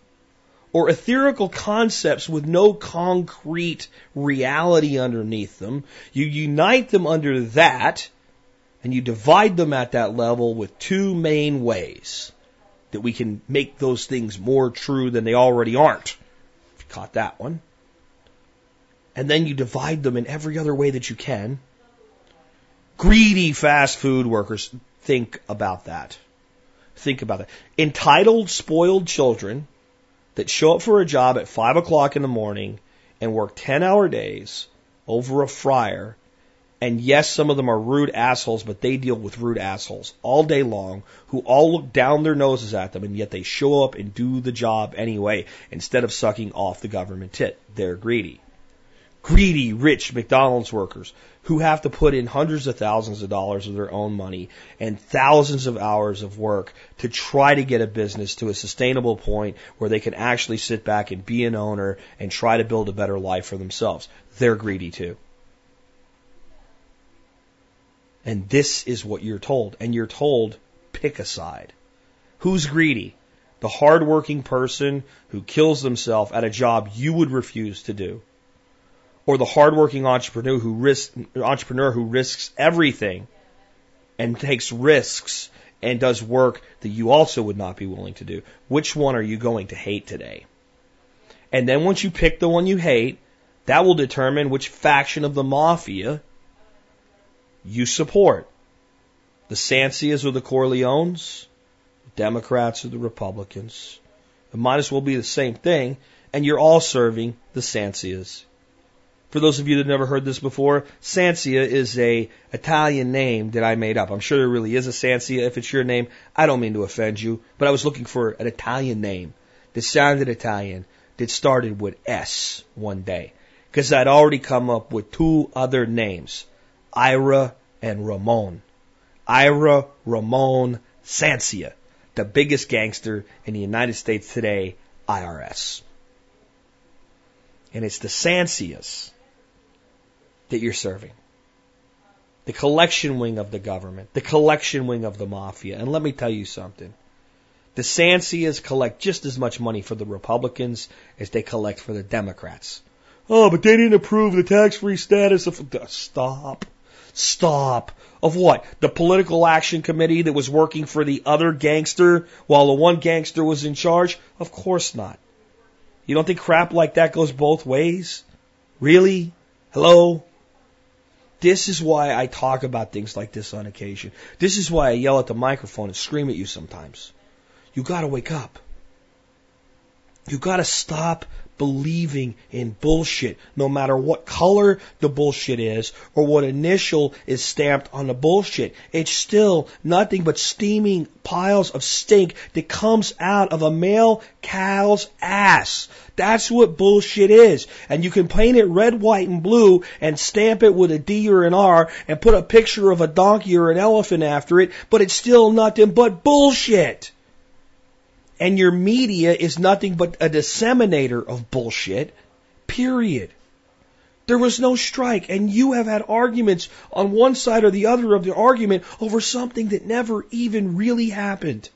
or etherical concepts with no concrete reality underneath them. You unite them under that, and you divide them at that level with two main ways that we can make those things more true than they already aren't. If you caught that one. And then you divide them in every other way that you can. Greedy fast food workers, think about that. Think about that. Entitled, spoiled children that show up for a job at five o'clock in the morning and work 10 hour days over a fryer. And yes, some of them are rude assholes, but they deal with rude assholes all day long who all look down their noses at them and yet they show up and do the job anyway instead of sucking off the government tit. They're greedy. Greedy, rich McDonald's workers who have to put in hundreds of thousands of dollars of their own money and thousands of hours of work to try to get a business to a sustainable point where they can actually sit back and be an owner and try to build a better life for themselves. They're greedy too. And this is what you're told. And you're told, pick a side. Who's greedy? The hardworking person who kills themselves at a job you would refuse to do or the hardworking entrepreneur who risks entrepreneur who risks everything and takes risks and does work that you also would not be willing to do. Which one are you going to hate today? And then once you pick the one you hate, that will determine which faction of the mafia you support. The Sancias or the Corleones, the Democrats or the Republicans. It might as well be the same thing, and you're all serving the Sancias. For those of you that have never heard this before, Sancia is a Italian name that I made up. I'm sure there really is a Sancia. If it's your name, I don't mean to offend you, but I was looking for an Italian name that sounded Italian that started with S one day. Because I'd already come up with two other names, Ira and Ramon. Ira Ramon Sancia, the biggest gangster in the United States today, IRS. And it's the Sancias that you're serving. The collection wing of the government, the collection wing of the mafia. And let me tell you something. The Sancias collect just as much money for the Republicans as they collect for the Democrats. Oh, but they didn't approve the tax-free status of, stop. Stop. Of what? The political action committee that was working for the other gangster while the one gangster was in charge? Of course not. You don't think crap like that goes both ways? Really? Hello? This is why I talk about things like this on occasion. This is why I yell at the microphone and scream at you sometimes. You gotta wake up. You gotta stop believing in bullshit, no matter what color the bullshit is or what initial is stamped on the bullshit. It's still nothing but steaming piles of stink that comes out of a male cow's ass. That's what bullshit is. And you can paint it red, white, and blue and stamp it with a D or an R and put a picture of a donkey or an elephant after it, but it's still nothing but bullshit and your media is nothing but a disseminator of bullshit, period. There was no strike, and you have had arguments on one side or the other of the argument over something that never even really happened.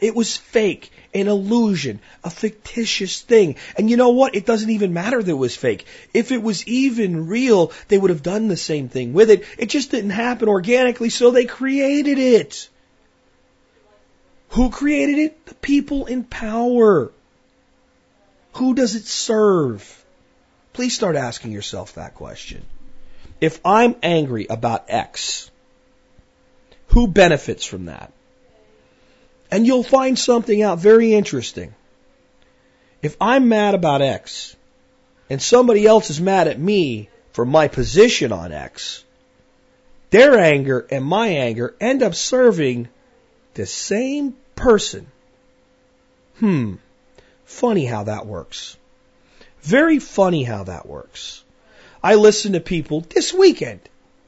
It was fake, an illusion, a fictitious thing. And you know what? It doesn't even matter that it was fake. If it was even real, they would have done the same thing with it. It just didn't happen organically, so they created it. Who created it? The people in power. Who does it serve? Please start asking yourself that question. If I'm angry about X, who benefits from that? And you'll find something out very interesting. If I'm mad about X and somebody else is mad at me for my position on X, their anger and my anger end up serving the same person. Hmm. Funny how that works. Very funny how that works. I listened to people this weekend,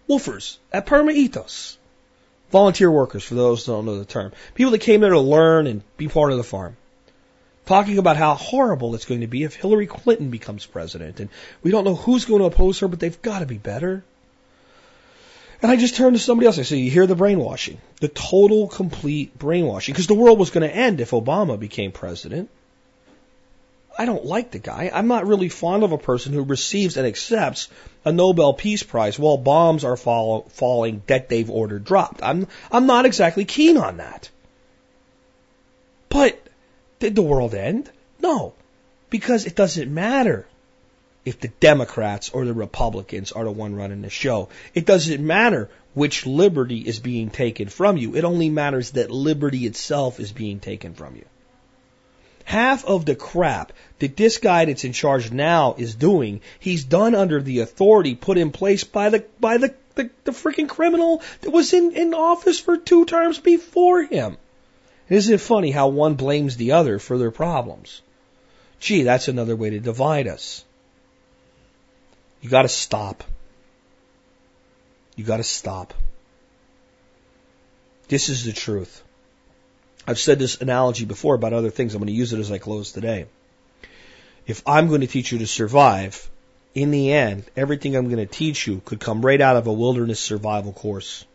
WWOOFers at Permaethos, Volunteer workers, for those who don't know the term. People that came there to learn and be part of the farm. Talking about how horrible it's going to be if Hillary Clinton becomes president. And we don't know who's going to oppose her, but they've got to be better. And I just turned to somebody else. I said, you hear the brainwashing. The total, complete brainwashing. Because the world was going to end if Obama became president. I don't like the guy. I'm not really fond of a person who receives and accepts a Nobel Peace Prize while bombs are falling that they've ordered dropped. I'm I'm not exactly keen on that. But did the world end? No, because it doesn't matter if the Democrats or the Republicans are the one running the show. It doesn't matter which liberty is being taken from you. It only matters that liberty itself is being taken from you half of the crap that this guy that's in charge now is doing, he's done under the authority put in place by the by the the, the freaking criminal that was in, in office for two terms before him. Isn't it funny how one blames the other for their problems? Gee, that's another way to divide us. You gotta stop. You gotta stop. This is the truth. I've said this analogy before about other things. I'm going to use it as I close today. If I'm going to teach you to survive, in the end, everything I'm going to teach you could come right out of a wilderness survival course.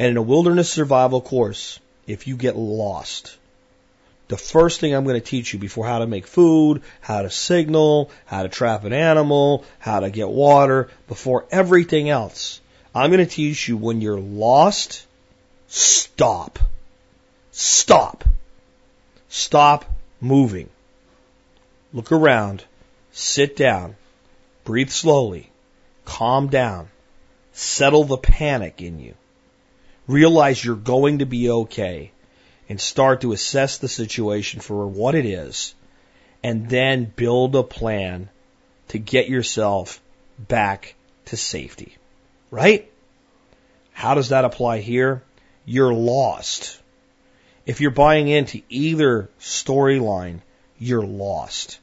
And in a wilderness survival course, if you get lost, the first thing I'm going to teach you before how to make food, how to signal, how to trap an animal, how to get water, before everything else, I'm going to teach you when you're lost, stop. Stop. Stop moving. Look around. Sit down. Breathe slowly. Calm down. Settle the panic in you. Realize you're going to be okay and start to assess the situation for what it is and then build a plan to get yourself back to safety. Right? How does that apply here? You're lost. If you're buying into either storyline, you're lost.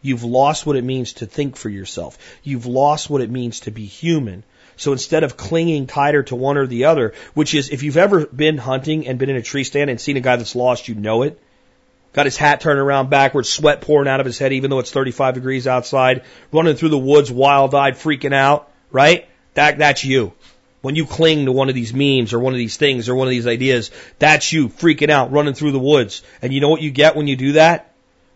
You've lost what it means to think for yourself. You've lost what it means to be human. So instead of clinging tighter to one or the other, which is if you've ever been hunting and been in a tree stand and seen a guy that's lost, you know it. Got his hat turned around backwards, sweat pouring out of his head even though it's 35 degrees outside, running through the woods wild-eyed, freaking out, right? That, that's you. When you cling to one of these memes or one of these things or one of these ideas, that's you freaking out, running through the woods. And you know what you get when you do that?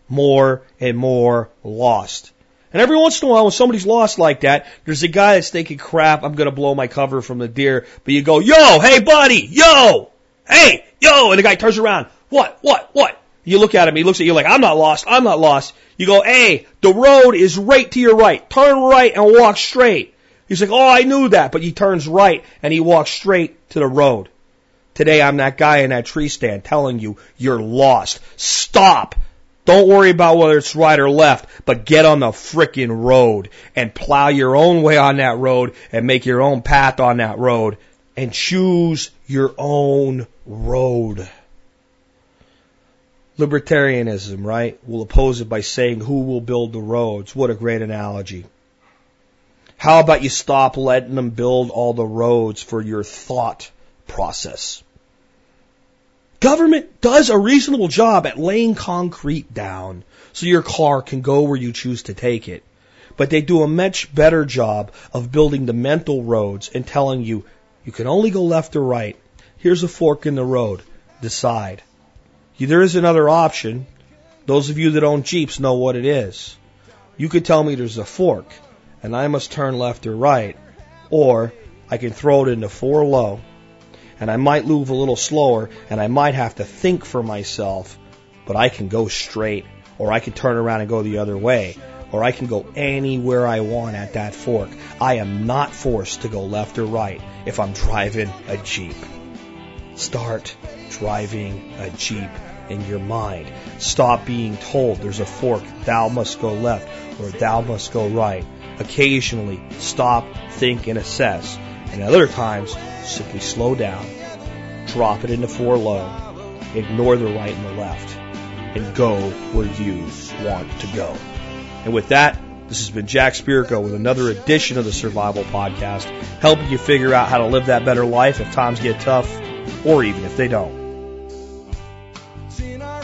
More and more lost. And every once in a while, when somebody's lost like that, there's a guy that's thinking, crap, I'm gonna blow my cover from the deer. But you go, yo, hey buddy, yo, hey, yo, and the guy turns around, what, what, what? You look at him, he looks at you like, I'm not lost, I'm not lost. You go, hey, the road is right to your right. Turn right and walk straight. He's like, oh, I knew that, but he turns right and he walks straight to the road. Today I'm that guy in that tree stand telling you you're lost. Stop. Don't worry about whether it's right or left, but get on the frickin' road and plow your own way on that road and make your own path on that road and choose your own road. Libertarianism, right, We'll oppose it by saying who will build the roads. What a great analogy. How about you stop letting them build all the roads for your thought process? Government does a reasonable job at laying concrete down so your car can go where you choose to take it. But they do a much better job of building the mental roads and telling you you can only go left or right. Here's a fork in the road. Decide. There is another option. Those of you that own Jeeps know what it is. You could tell me there's a fork and I must turn left or right, or I can throw it into four low and I might move a little slower and I might have to think for myself, but I can go straight or I can turn around and go the other way or I can go anywhere I want at that fork. I am not forced to go left or right if I'm driving a Jeep. Start driving a Jeep in your mind. Stop being told there's a fork, thou must go left or thou must go right. Occasionally, stop, think, and assess. And other times, simply slow down, drop it into four low, ignore the right and the left, and go where you want to go. And with that, this has been Jack Spirko with another edition of the Survival Podcast, helping you figure out how to live that better life if times get tough, or even if they don't. It's in our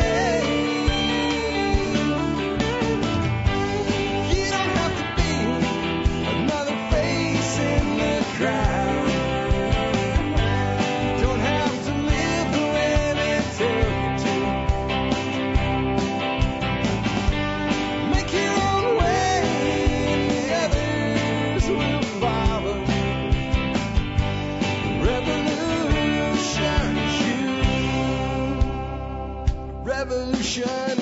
Revolution